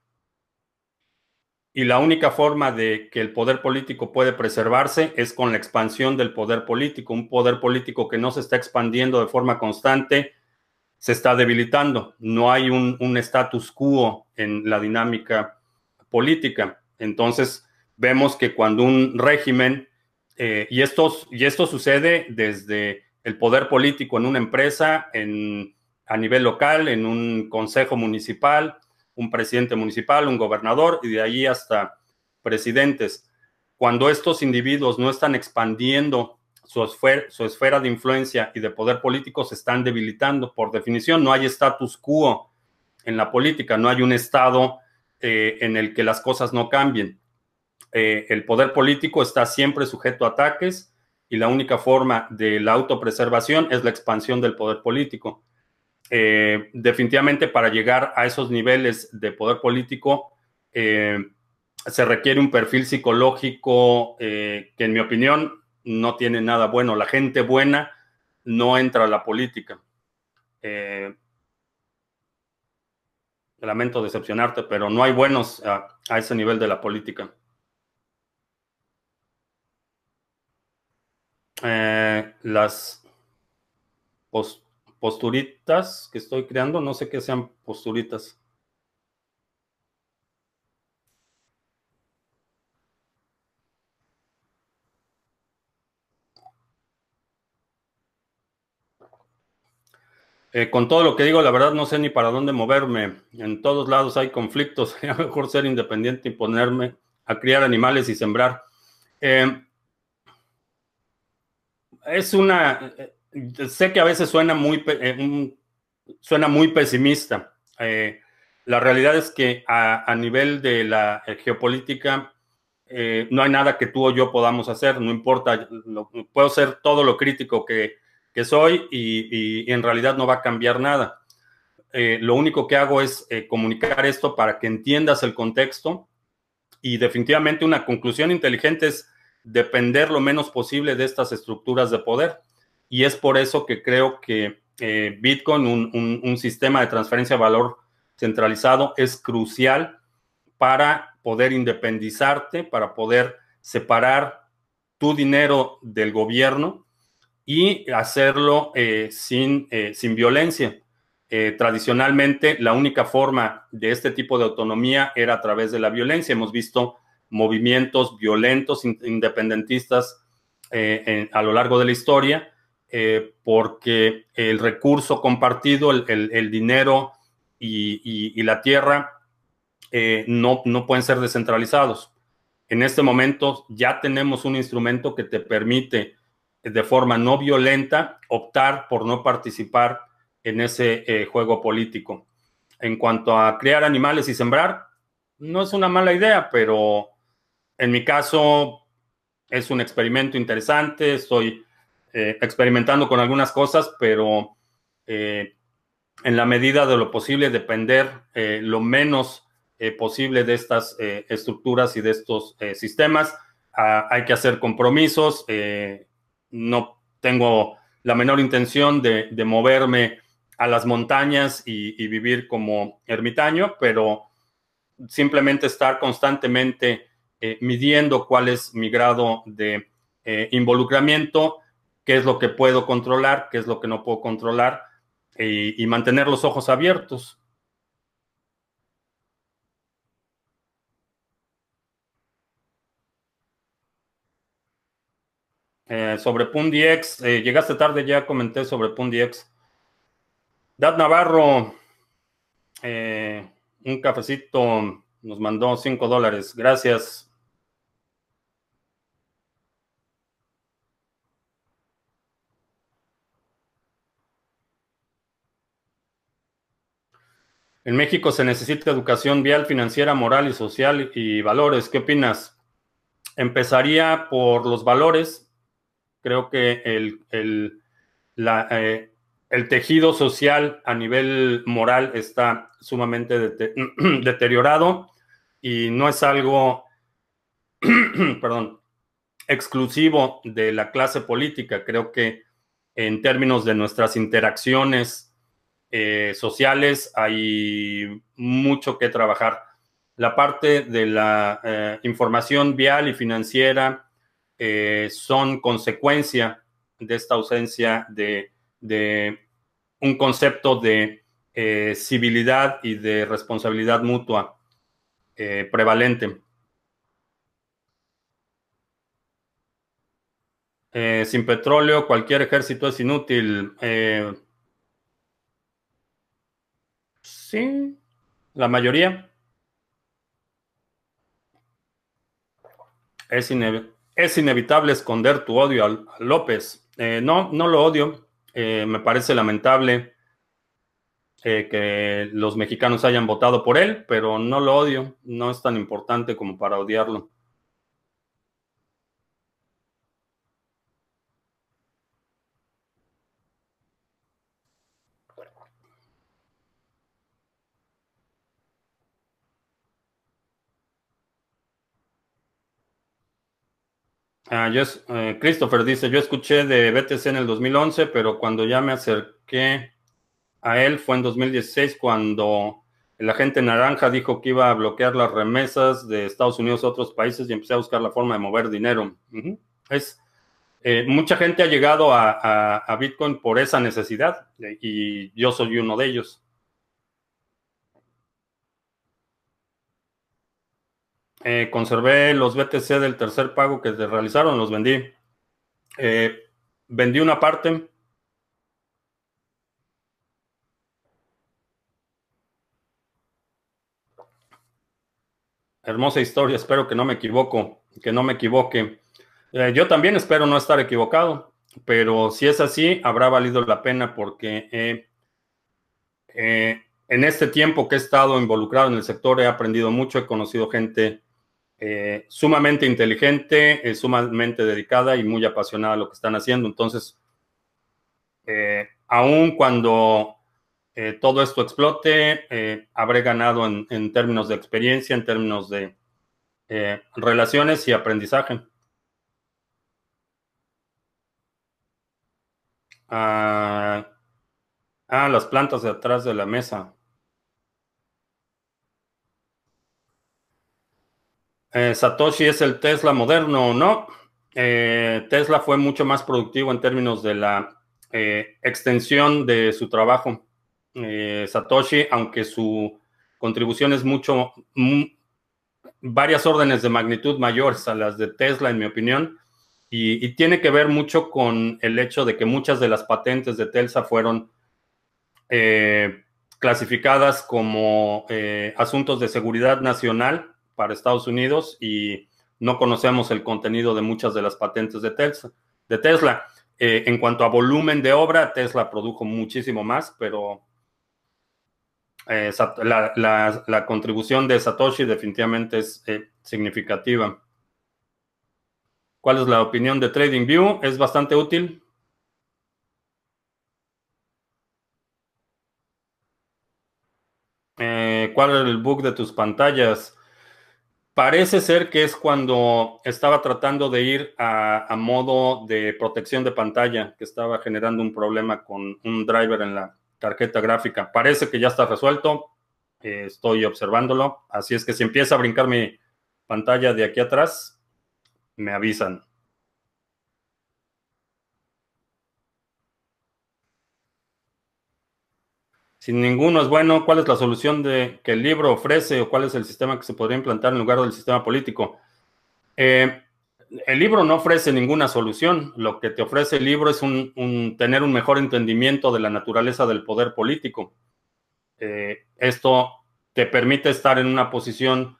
y la única forma de que el poder político puede preservarse es con la expansión del poder político. Un poder político que no se está expandiendo de forma constante se está debilitando. No hay un, status quo en la dinámica política. Entonces, vemos que cuando un régimen, eh, y, esto, y esto sucede desde el poder político en una empresa, en, a nivel local, en un consejo municipal, un presidente municipal, un gobernador y de ahí hasta presidentes. Cuando estos individuos no están expandiendo su esfera, su esfera de influencia y de poder político, se están debilitando. Por definición, no hay status quo en la política, no hay un estado eh, en el que las cosas no cambien. Eh, el poder político está siempre sujeto a ataques y la única forma de la autopreservación es la expansión del poder político. Eh, definitivamente para llegar a esos niveles de poder político eh, se requiere un perfil psicológico eh, que en mi opinión no tiene nada bueno. La gente buena no entra a la política. lamento decepcionarte, pero no hay buenos a ese nivel de la política. Las posturitas que estoy creando, no sé qué sean posturitas. Eh, con todo lo que digo, la verdad no sé ni para dónde moverme. En todos lados hay conflictos. Sería mejor ser independiente y ponerme a criar animales y sembrar. Eh, es una, sé que a veces suena muy, eh, suena muy pesimista. Eh, la realidad es que a, nivel de la eh, geopolítica no hay nada que tú o yo podamos hacer, no importa, puedo ser todo lo crítico que, soy y, en realidad no va a cambiar nada. lo único que hago es comunicar esto para que entiendas el contexto y definitivamente una conclusión inteligente es depender lo menos posible de estas estructuras de poder. Y es por eso que creo que eh, Bitcoin, un, sistema de transferencia de valor centralizado, es crucial para poder independizarte, para poder separar tu dinero del gobierno y hacerlo eh, sin, eh, sin violencia. tradicionalmente, la única forma de este tipo de autonomía era a través de la violencia. Hemos visto movimientos violentos independentistas a lo largo de la historia, eh, porque el recurso compartido, el, dinero y, la tierra eh, no, no pueden ser descentralizados. En este momento ya tenemos un instrumento que te permite de forma no violenta optar por no participar en ese juego político. En cuanto a crear animales y sembrar, no es una mala idea, pero en mi caso, es un experimento interesante, estoy eh, experimentando con algunas cosas, pero eh, en la medida de lo posible depender eh, lo menos posible de estas estructuras y de estos sistemas. Ah, hay que hacer compromisos. no tengo la menor intención de, moverme a las montañas y, vivir como ermitaño, pero simplemente estar constantemente midiendo cuál es mi grado de involucramiento, qué es lo que puedo controlar, qué es lo que no puedo controlar y mantener los ojos abiertos. Eh, sobre PundiX, eh, llegaste tarde, ya comenté sobre PundiX. Dad Navarro, eh, un cafecito, nos mandó 5 dólares. Gracias. En México se necesita educación vial, financiera, moral y social y valores. ¿Qué opinas? Empezaría por los valores. Creo que el, eh, el, tejido social a nivel moral está sumamente deteriorado y no es algo, perdón, exclusivo de la clase política. Creo que en términos de nuestras interacciones eh, sociales hay mucho que trabajar. La parte de la eh, información vial y financiera eh, son consecuencia de esta ausencia de, un concepto de civilidad y de responsabilidad mutua prevalente. sin petróleo, cualquier ejército es inútil. Sí, la mayoría. Es inevitable es inevitable esconder tu odio a, López. Eh, no, no lo odio. Eh, me parece lamentable eh, que los mexicanos hayan votado por él, pero no lo odio. No es tan importante como para odiarlo. Ah, eh, Christopher dice, yo escuché de BTC en el 2011, pero cuando ya me acerqué a él fue en 2016 cuando el agente naranja dijo que iba a bloquear las remesas de Estados Unidos a otros países y empecé a buscar la forma de mover dinero. Es eh, mucha gente ha llegado a Bitcoin por esa necesidad y yo soy uno de ellos. Eh, conservé los BTC del tercer pago que se realizaron, los vendí. Eh, vendí una parte. Hermosa historia, espero que no me equivoco, que no me equivoque. Eh, yo también espero no estar equivocado, pero si es así, habrá valido la pena porque en este tiempo que he estado involucrado en el sector he aprendido mucho, he conocido gente eh, sumamente inteligente, eh, sumamente dedicada y muy apasionada a lo que están haciendo. Entonces, eh, aún cuando todo esto explote, habré ganado en, términos de experiencia, en términos de relaciones y aprendizaje. ah, ah las plantas de atrás de la mesa. Eh, Satoshi es el Tesla moderno, ¿no? Eh, Tesla fue mucho más productivo en términos de la eh, extensión de su trabajo. Satoshi, aunque su contribución es mucho, varias órdenes de magnitud mayores a las de Tesla, en mi opinión, y, tiene que ver mucho con el hecho de que muchas de las patentes de Tesla fueron clasificadas como asuntos de seguridad nacional para Estados Unidos y no conocemos el contenido de muchas de las patentes de Tesla. De Tesla. Eh, en cuanto a volumen de obra, Tesla produjo muchísimo más, pero eh, la, contribución de Satoshi definitivamente es eh, significativa. ¿Cuál es la opinión de TradingView? Es bastante útil. ¿Cuál era el bug de tus pantallas? Parece ser que es cuando estaba tratando de ir a, modo de protección de pantalla, que estaba generando un problema con un driver en la tarjeta gráfica. Parece que ya está resuelto. Eh, estoy observándolo. Así es que si empieza a brincar mi pantalla de aquí atrás, me avisan. Si ninguno es bueno, ¿cuál es la solución de, que el libro ofrece o cuál es el sistema que se podría implantar en lugar del sistema político? Eh, el libro no ofrece ninguna solución. Lo que te ofrece el libro es un, tener un mejor entendimiento de la naturaleza del poder político. Eh, esto te permite estar en una posición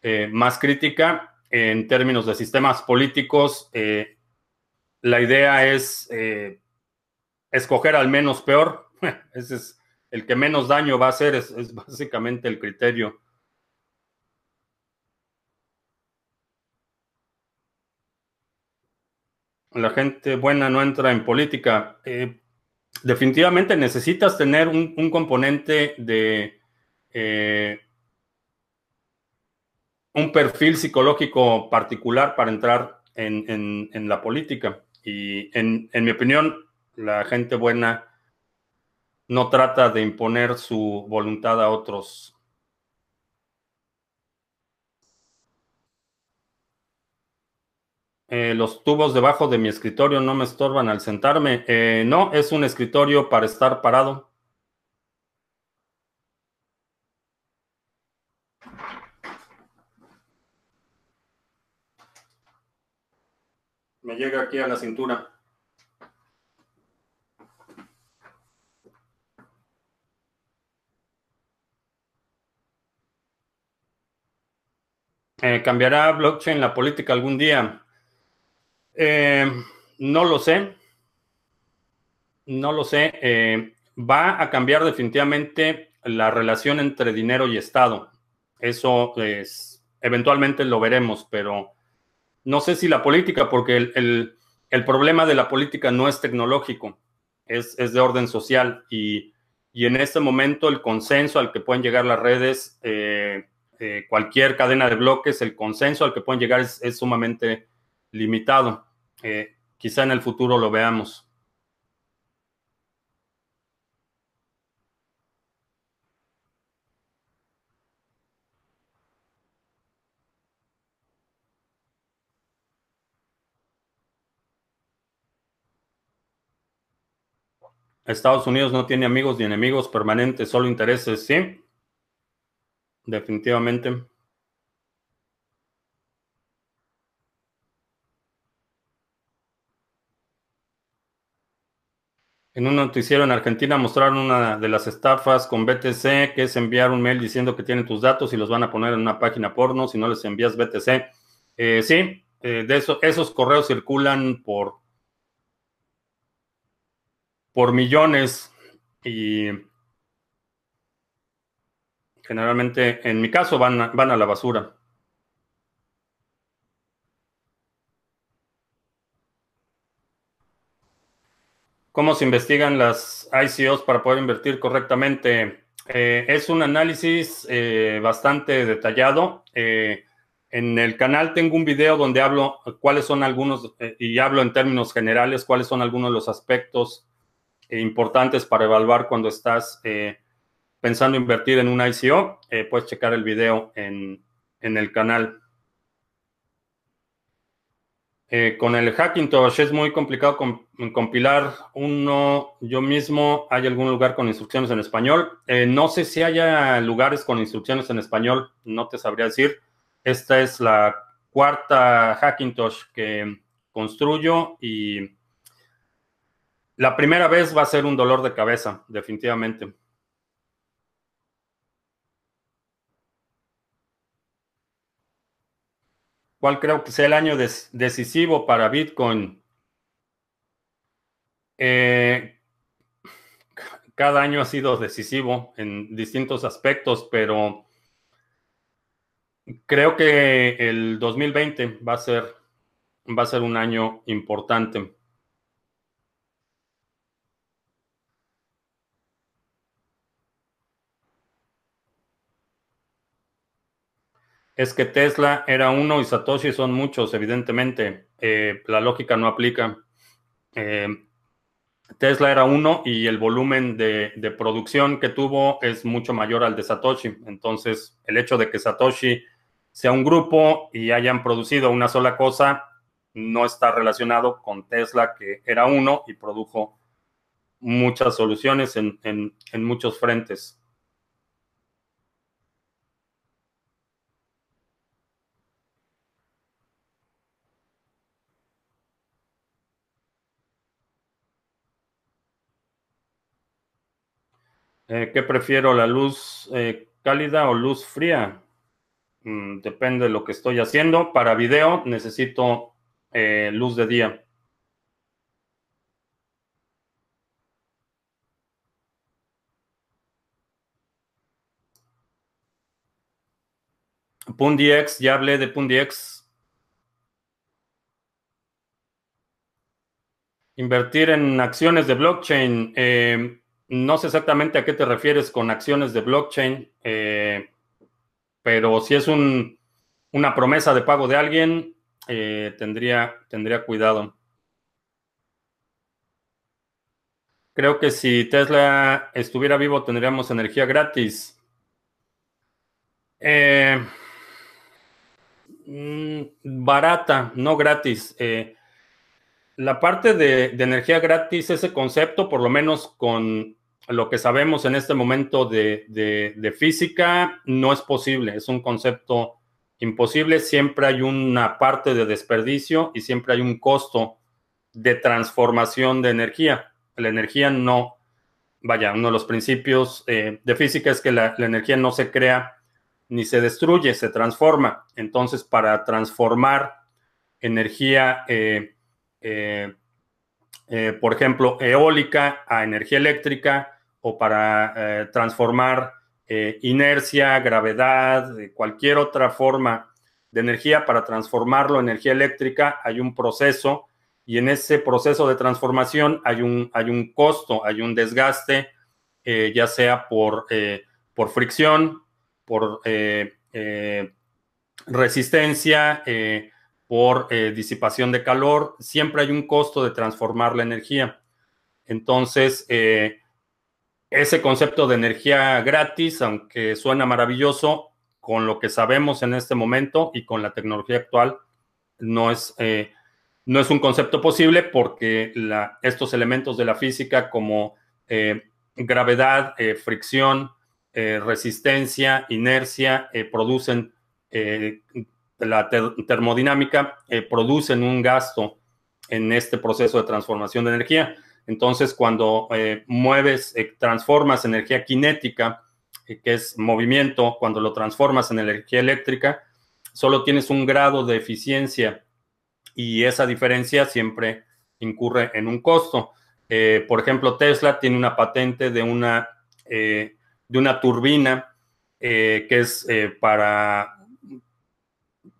eh, más crítica en términos de sistemas políticos. la idea es escoger al menos peor. Ese es el que menos daño va a hacer es, básicamente el criterio. La gente buena no entra en política. Eh, definitivamente necesitas tener un, componente de eh, un perfil psicológico particular para entrar en, la política. Y en, en mi opinión, la gente buena no trata de imponer su voluntad a otros. Eh, los tubos debajo de mi escritorio no me estorban al sentarme. Eh, no, es un escritorio para estar parado. Me llega aquí a la cintura. Eh, ¿Cambiará blockchain la política algún día? Eh, no lo sé. No lo sé. Eh, va a cambiar definitivamente la relación entre dinero y Estado. Eso es, eventualmente lo veremos, pero no sé si la política, porque el, problema de la política no es tecnológico, es, de orden social y, en este momento el consenso al que pueden llegar las redes cualquier cadena de bloques, el consenso al que pueden llegar es, sumamente limitado. Eh, quizá en el futuro lo veamos. Estados Unidos no tiene amigos ni enemigos permanentes, solo intereses, ¿sí? Definitivamente. En un noticiero en Argentina mostraron una de las estafas con BTC, que es enviar un mail diciendo que tienen tus datos y los van a poner en una página porno si no les envías BTC. Eh, sí, eh, de eso, esos correos circulan por, por millones y Generalmente, en mi caso, van a, van a la basura. ¿Cómo se investigan las ICOs para poder invertir correctamente? Eh, es un análisis eh, bastante detallado. Eh, en el canal tengo un video donde hablo cuáles son algunos, y hablo en términos generales, cuáles son algunos de los aspectos importantes para evaluar cuando estás pensando invertir en un ICO, eh, puedes checar el video en, el canal. Eh, con el Hackintosh es muy complicado compilar uno yo mismo. ¿Hay algún lugar con instrucciones en español? Eh, no sé si haya lugares con instrucciones en español, no te sabría decir. Esta es la cuarta Hackintosh que construyo y la primera vez va a ser un dolor de cabeza, definitivamente. ¿Cuál creo que sea el año decisivo para Bitcoin? Eh, cada año ha sido decisivo en distintos aspectos, pero creo que el 2020 va a ser, va a ser un año importante. Es que Tesla era uno y Satoshi son muchos, evidentemente. Eh, la lógica no aplica. Eh, Tesla era uno y el volumen de, de, producción que tuvo es mucho mayor al de Satoshi. Entonces, el hecho de que Satoshi sea un grupo y hayan producido una sola cosa no está relacionado con Tesla, que era uno y produjo muchas soluciones en, muchos frentes. Eh, ¿Qué prefiero, la luz eh, cálida o luz fría? Mm, depende de lo que estoy haciendo. Para video necesito eh, luz de día. PundiX, ya hablé de PundiX. Invertir en acciones de blockchain. Eh, no sé exactamente a qué te refieres con acciones de blockchain, eh, pero si es un, una promesa de pago de alguien, eh, tendría, tendría cuidado. Creo que si Tesla estuviera vivo tendríamos energía gratis. Eh, mm, barata, no gratis. la parte de, energía gratis, ese concepto, por lo menos con lo que sabemos en este momento de, física no es posible, es un concepto imposible, siempre hay una parte de desperdicio y siempre hay un costo de transformación de energía. La energía no, vaya, uno de los principios eh, de física es que la, energía no se crea ni se destruye, se transforma. Entonces, para transformar energía, eh, eh, por ejemplo, eólica a energía eléctrica, o para eh, transformar eh, inercia, gravedad, cualquier otra forma de energía, para transformarlo en energía eléctrica, hay un proceso y en ese proceso de transformación hay un, hay un costo, hay un desgaste, eh, ya sea por, por fricción, por resistencia, por disipación de calor, siempre hay un costo de transformar la energía. Entonces, ese concepto de energía gratis, aunque suena maravilloso, con lo que sabemos en este momento y con la tecnología actual, no es, eh, no es un concepto posible porque estos elementos de la física como eh, gravedad, eh, fricción, resistencia, inercia, producen la termodinámica, producen un gasto en este proceso de transformación de energía. Entonces, cuando eh, mueves, eh, transformas energía cinética, eh, que es movimiento, cuando lo transformas en energía eléctrica, solo tienes un grado de eficiencia y esa diferencia siempre incurre en un costo. por ejemplo, Tesla tiene una patente de una, de una turbina que es para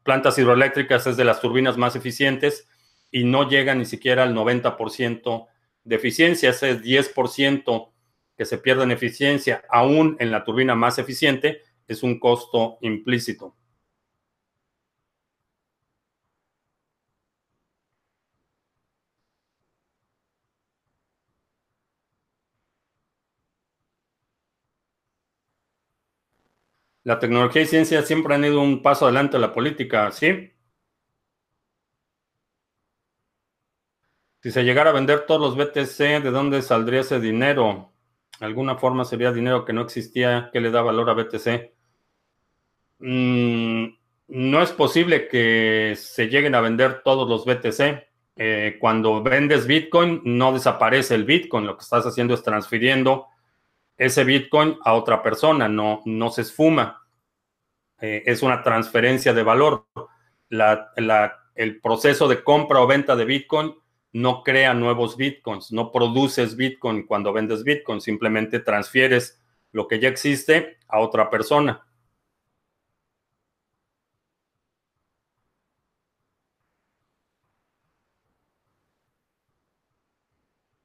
plantas hidroeléctricas, es de las turbinas más eficientes y no llega ni siquiera al 90% de eficiencia, ese 10% que se pierde en eficiencia, aún en la turbina más eficiente, es un costo implícito. La tecnología y ciencia siempre han ido un paso adelante a la política, ¿sí? Si se llegara a vender todos los BTC, ¿de dónde saldría ese dinero? alguna forma sería dinero que no existía, que le da valor a BTC. Mm, no es posible que se lleguen a vender todos los BTC. Eh, cuando vendes Bitcoin, no desaparece el Bitcoin. Lo que estás haciendo es transfiriendo ese Bitcoin a otra persona, no, no se esfuma. Eh, es una transferencia de valor. el proceso de compra o venta de Bitcoin no crea nuevos bitcoins, no produces bitcoin cuando vendes bitcoin, simplemente transfieres lo que ya existe a otra persona.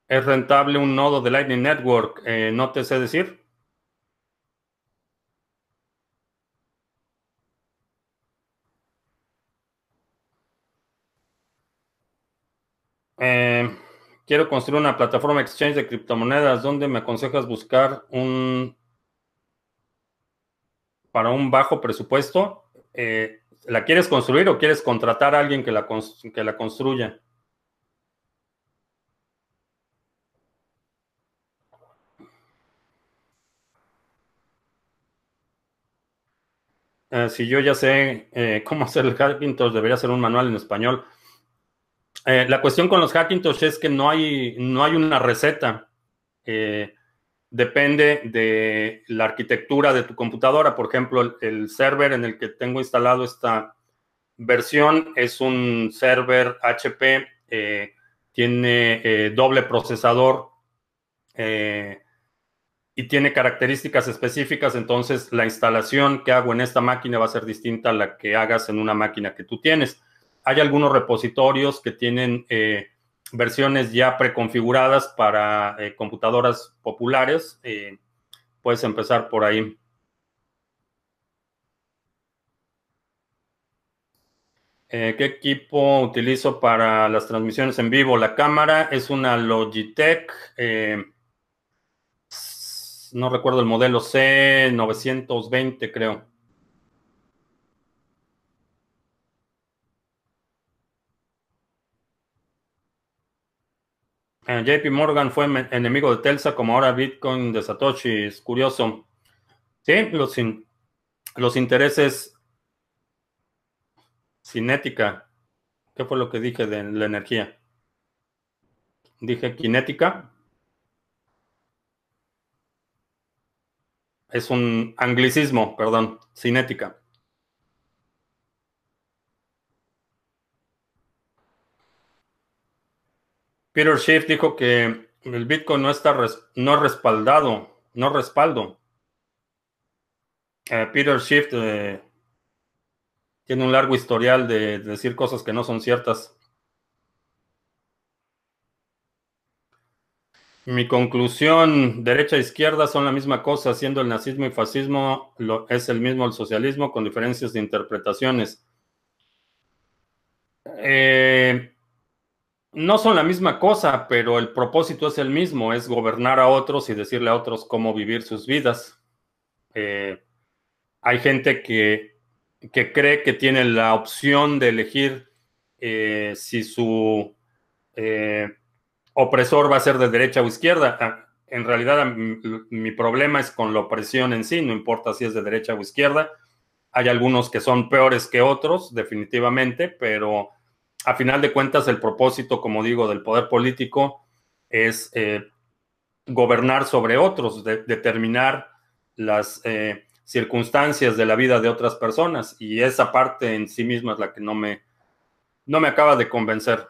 ¿Es rentable un nodo de Lightning Network? Eh, no te sé decir. Eh, quiero construir una plataforma exchange de criptomonedas. ¿Dónde me aconsejas buscar un para un bajo presupuesto? Eh, ¿La quieres construir o quieres contratar a alguien que la, que la construya? Eh, si yo ya sé eh, cómo hacer el Hackintosh, debería ser un manual en español. Eh, la cuestión con los Hackintosh es que no hay, no hay una receta. depende de la arquitectura de tu computadora. Por ejemplo, el, el, server en el que tengo instalado esta versión es un server HP, tiene doble procesador y tiene características específicas, entonces la instalación que hago en esta máquina va a ser distinta a la que hagas en una máquina que tú tienes. Hay algunos repositorios que tienen eh, versiones ya preconfiguradas para eh, computadoras populares. Eh, puedes empezar por ahí. ¿Qué equipo utilizo para las transmisiones en vivo? La cámara es una Logitech no recuerdo el modelo C920, creo. Eh, JP Morgan fue enemigo de Telsa, como ahora Bitcoin de Satoshi. Es curioso. Sí, los, los intereses cinética. ¿Qué fue lo que dije de la energía? Dije cinética. Es un anglicismo, perdón, cinética. Peter Schiff dijo que el Bitcoin no está no respaldado, no respaldo. Eh, Peter Schiff eh, tiene un largo historial de decir cosas que no son ciertas. Mi conclusión, derecha e izquierda son la misma cosa, siendo el nazismo y fascismo lo, es el mismo el socialismo con diferencias de interpretaciones. Eh, no son la misma cosa, pero el propósito es el mismo, es gobernar a otros y decirle a otros cómo vivir sus vidas. Eh, hay gente que, que, cree que tiene la opción de elegir eh, si su opresor va a ser de derecha o izquierda. Ah, en realidad, mi problema es con la opresión en sí, no importa si es de derecha o izquierda. Hay algunos que son peores que otros, definitivamente, pero a final de cuentas el propósito, como digo, del poder político es eh, gobernar sobre otros, determinar las eh, circunstancias de la vida de otras personas y esa parte en sí misma es la que no me, no me acaba de convencer.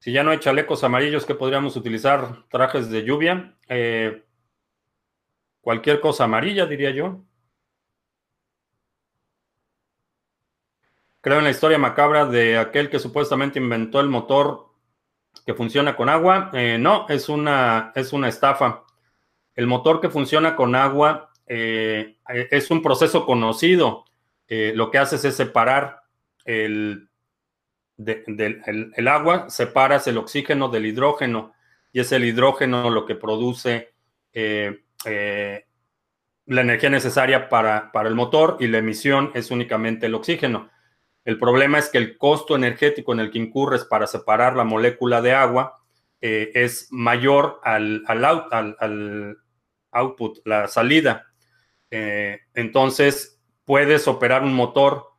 Si ya no hay chalecos amarillos, ¿qué podríamos utilizar? Trajes de lluvia. Eh, cualquier cosa amarilla, diría yo. Creo en la historia macabra de aquel que supuestamente inventó el motor que funciona con agua. Eh, no, es una, es una estafa. El motor que funciona con agua eh, es un proceso conocido. lo que haces es separar el el, agua separas el oxígeno del hidrógeno y es el hidrógeno lo que produce eh, eh, la energía necesaria para, para, el motor y la emisión es únicamente el oxígeno. El problema es que el costo energético en el que incurres para separar la molécula de agua eh, es mayor al, al, output, la salida. entonces, puedes operar un motor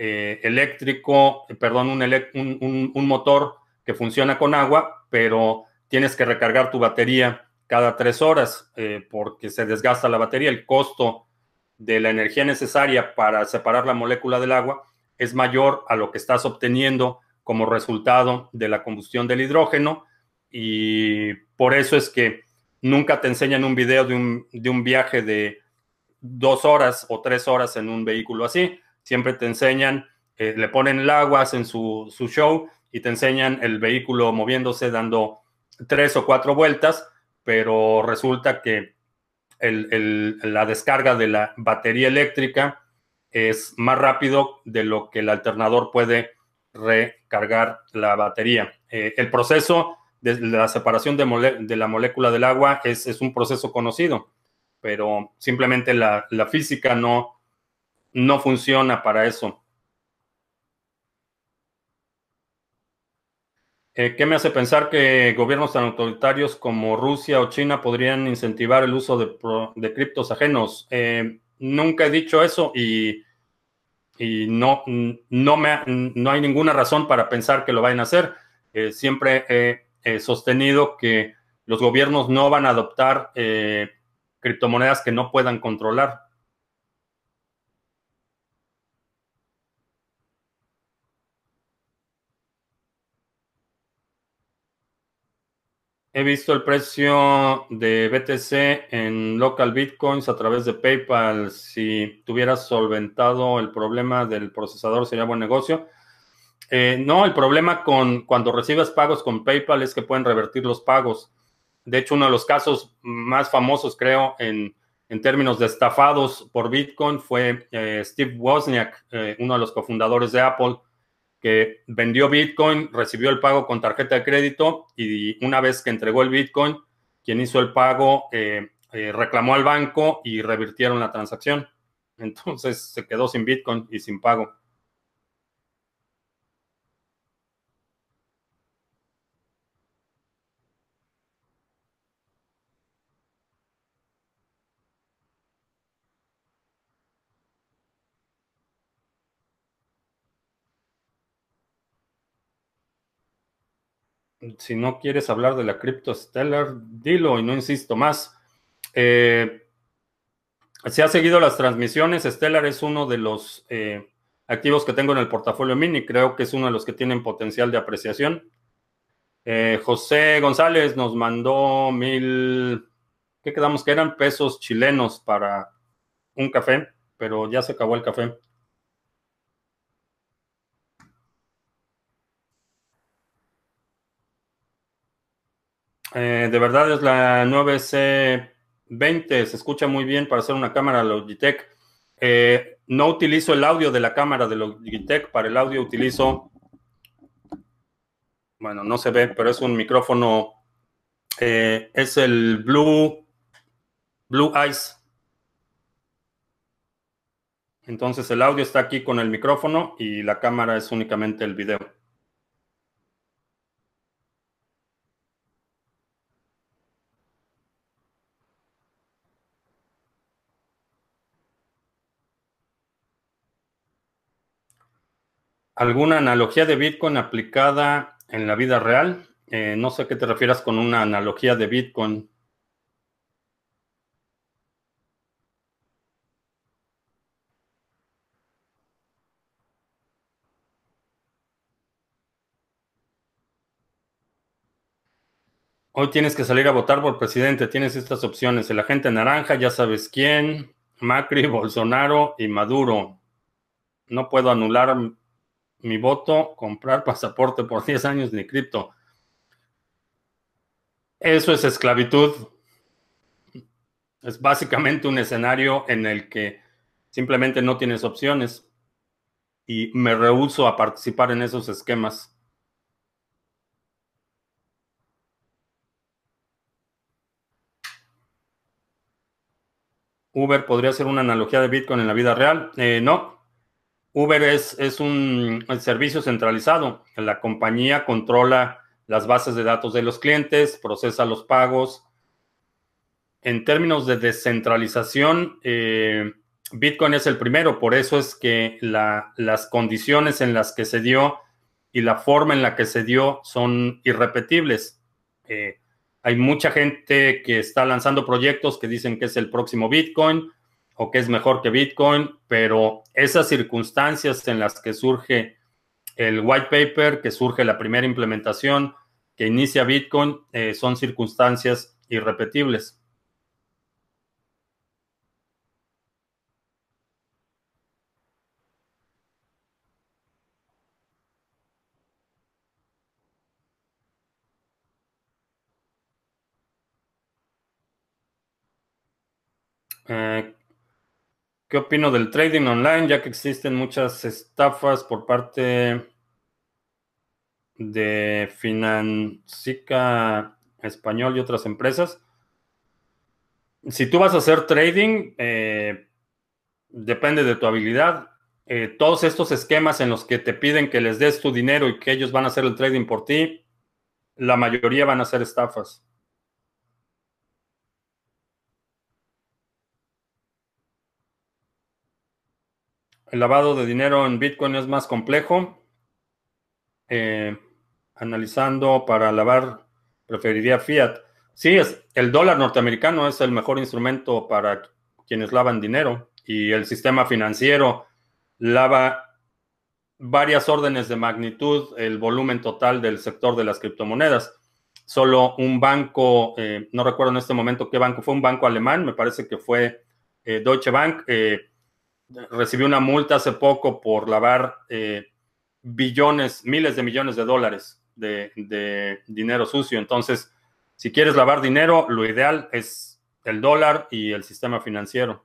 eh, eléctrico, perdón, un, un, motor que funciona con agua, pero tienes que recargar tu batería cada tres horas eh, porque se desgasta la batería. El costo de la energía necesaria para separar la molécula del agua es mayor a lo que estás obteniendo como resultado de la combustión del hidrógeno y por eso es que nunca te enseñan un video de un, de un viaje de dos horas o tres horas en un vehículo así siempre te enseñan, eh, le ponen el agua, hacen su, show y te enseñan el vehículo moviéndose, dando tres o cuatro vueltas, pero resulta que la descarga de la batería eléctrica es más rápido de lo que el alternador puede recargar la batería. Eh, el proceso de la separación de, la molécula del agua es, un proceso conocido, pero simplemente la, física no, no funciona para eso. Eh, ¿Qué me hace pensar que gobiernos tan autoritarios como Rusia o China podrían incentivar el uso de, criptos ajenos? Eh, nunca he dicho eso y, no, no, me, no hay ninguna razón para pensar que lo vayan a hacer. Eh, siempre he sostenido que los gobiernos no van a adoptar criptomonedas que no puedan controlar. He visto el precio de BTC en local bitcoins a través de PayPal. Si tuvieras solventado el problema del procesador, sería buen negocio. Eh, no, el problema con cuando recibes pagos con PayPal es que pueden revertir los pagos. De hecho, uno de los casos más famosos, creo, en, términos de estafados por Bitcoin fue eh, Steve Wozniak, eh, uno de los cofundadores de Apple que vendió Bitcoin, recibió el pago con tarjeta de crédito y una vez que entregó el Bitcoin, quien hizo el pago eh, eh, reclamó al banco y revirtieron la transacción. Entonces se quedó sin Bitcoin y sin pago. Si no quieres hablar de la cripto Stellar, dilo y no insisto más. Eh, si has seguido las transmisiones, Stellar es uno de los eh, activos que tengo en el portafolio mini. Creo que es uno de los que tienen potencial de apreciación. Eh, José González nos mandó mil, ¿qué quedamos? Que eran pesos chilenos para un café, pero ya se acabó el café. Eh, de verdad es la 9C20, se escucha muy bien para hacer una cámara Logitech. Eh, no utilizo el audio de la cámara de Logitech, para el audio utilizo, bueno, no se ve, pero es un micrófono, eh, es el Blue, Blue Eyes. Entonces el audio está aquí con el micrófono y la cámara es únicamente el video. ¿Alguna analogía de Bitcoin aplicada en la vida real? Eh, no sé qué te refieras con una analogía de Bitcoin. Hoy tienes que salir a votar por presidente. Tienes estas opciones. El agente naranja, ya sabes quién. Macri, Bolsonaro y Maduro. No puedo anular mi voto, comprar pasaporte por 10 años ni cripto. Eso es esclavitud. Es básicamente un escenario en el que simplemente no tienes opciones y me rehuso a participar en esos esquemas. Uber podría ser una analogía de Bitcoin en la vida real. Eh, no, Uber es, un servicio centralizado. La compañía controla las bases de datos de los clientes, procesa los pagos. En términos de descentralización, eh, Bitcoin es el primero, por eso es que las condiciones en las que se dio y la forma en la que se dio son irrepetibles. Eh, hay mucha gente que está lanzando proyectos que dicen que es el próximo Bitcoin, o que es mejor que Bitcoin, pero esas circunstancias en las que surge el white paper, que surge la primera implementación, que inicia Bitcoin, eh, son circunstancias irrepetibles. Eh, ¿Qué opino del trading online? Ya que existen muchas estafas por parte de Financica Español y otras empresas. Si tú vas a hacer trading, eh, depende de tu habilidad. Eh, todos estos esquemas en los que te piden que les des tu dinero y que ellos van a hacer el trading por ti, la mayoría van a ser estafas. El lavado de dinero en Bitcoin es más complejo. Eh, analizando para lavar, preferiría fiat. Sí, es, el dólar norteamericano es el mejor instrumento para quienes lavan dinero y el sistema financiero lava varias órdenes de magnitud el volumen total del sector de las criptomonedas. Solo un banco, eh, no recuerdo en este momento qué banco, fue un banco alemán, me parece que fue eh, Deutsche Bank, recibió una multa hace poco por lavar eh, billones, miles de millones de dólares de, dinero sucio. Entonces, si quieres lavar dinero, lo ideal es el dólar y el sistema financiero.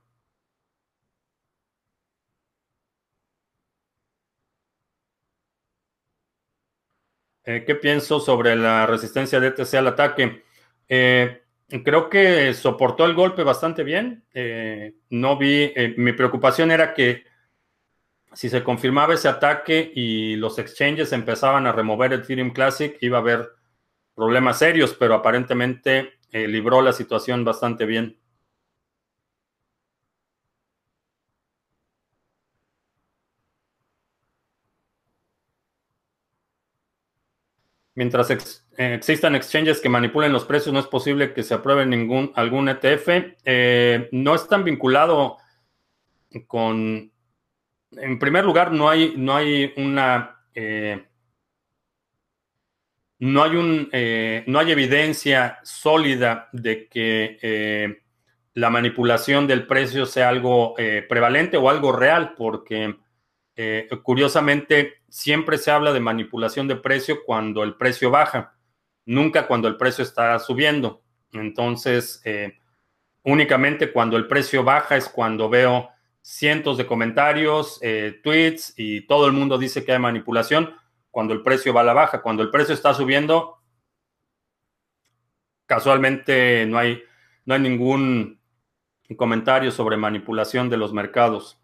Eh, ¿Qué pienso sobre la resistencia de ETC al ataque? Eh, Creo que soportó el golpe bastante bien. Eh, no vi, eh, mi preocupación era que si se confirmaba ese ataque y los exchanges empezaban a remover Ethereum Classic, iba a haber problemas serios, pero aparentemente eh, libró la situación bastante bien. Mientras eh, existan exchanges que manipulen los precios, no es posible que se apruebe ningún, algún ETF. Eh, no es tan vinculado con... En primer lugar, no hay, no hay una... Eh, no hay, un, no hay evidencia sólida de que la manipulación del precio sea algo prevalente o algo real, porque curiosamente siempre se habla de manipulación de precio cuando el precio baja nunca cuando el precio está subiendo. Entonces, eh, únicamente cuando el precio baja es cuando veo cientos de comentarios, eh, tweets y todo el mundo dice que hay manipulación cuando el precio va a la baja. Cuando el precio está subiendo, casualmente no hay, no hay ningún comentario sobre manipulación de los mercados.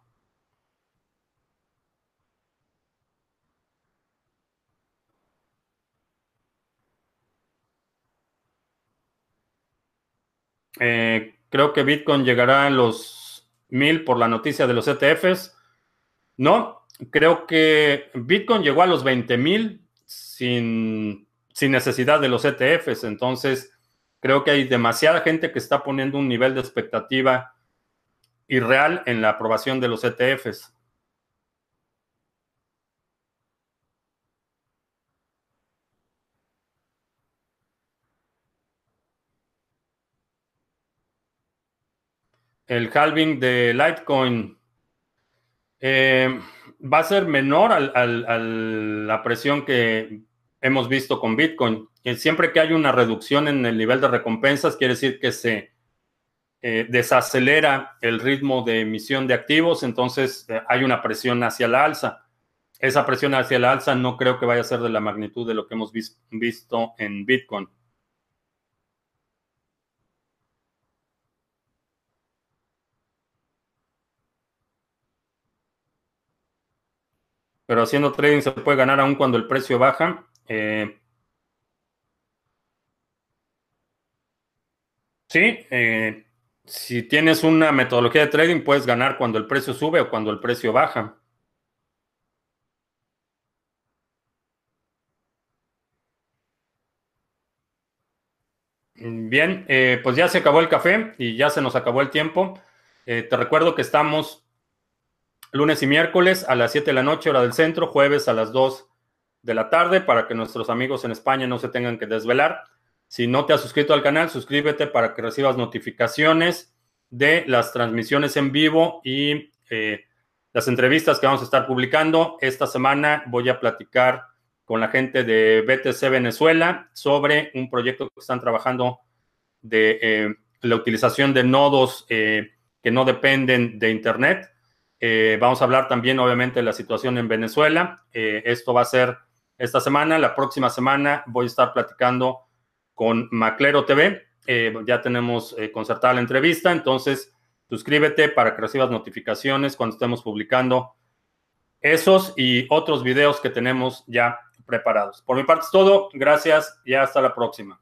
Eh, creo que Bitcoin llegará a los mil por la noticia de los ETFs. No, creo que Bitcoin llegó a los 20 mil sin, sin necesidad de los ETFs. Entonces, creo que hay demasiada gente que está poniendo un nivel de expectativa irreal en la aprobación de los ETFs. El halving de Litecoin eh, va a ser menor a la presión que hemos visto con Bitcoin. siempre que hay una reducción en el nivel de recompensas, quiere decir que se eh, desacelera el ritmo de emisión de activos, entonces eh, hay una presión hacia la alza. Esa presión hacia la alza no creo que vaya a ser de la magnitud de lo que hemos visto en Bitcoin. Pero haciendo trading se puede ganar aún cuando el precio baja. Eh, sí, eh, si tienes una metodología de trading, puedes ganar cuando el precio sube o cuando el precio baja. Bien, eh, pues ya se acabó el café y ya se nos acabó el tiempo. te recuerdo que estamos lunes y miércoles a las 7 de la noche, hora del centro, jueves a las 2 de la tarde, para que nuestros amigos en España no se tengan que desvelar. Si no te has suscrito al canal, suscríbete para que recibas notificaciones de las transmisiones en vivo y eh, las entrevistas que vamos a estar publicando. Esta semana voy a platicar con la gente de BTC Venezuela sobre un proyecto que están trabajando de eh, la utilización de nodos eh, que no dependen de Internet. Eh, vamos a hablar también, obviamente, de la situación en Venezuela. Eh, esto va a ser esta semana. La próxima semana voy a estar platicando con Maclero TV. Eh, ya tenemos concertada la entrevista, entonces suscríbete para que recibas notificaciones cuando estemos publicando esos y otros videos que tenemos ya preparados. Por mi parte es todo. Gracias y hasta la próxima.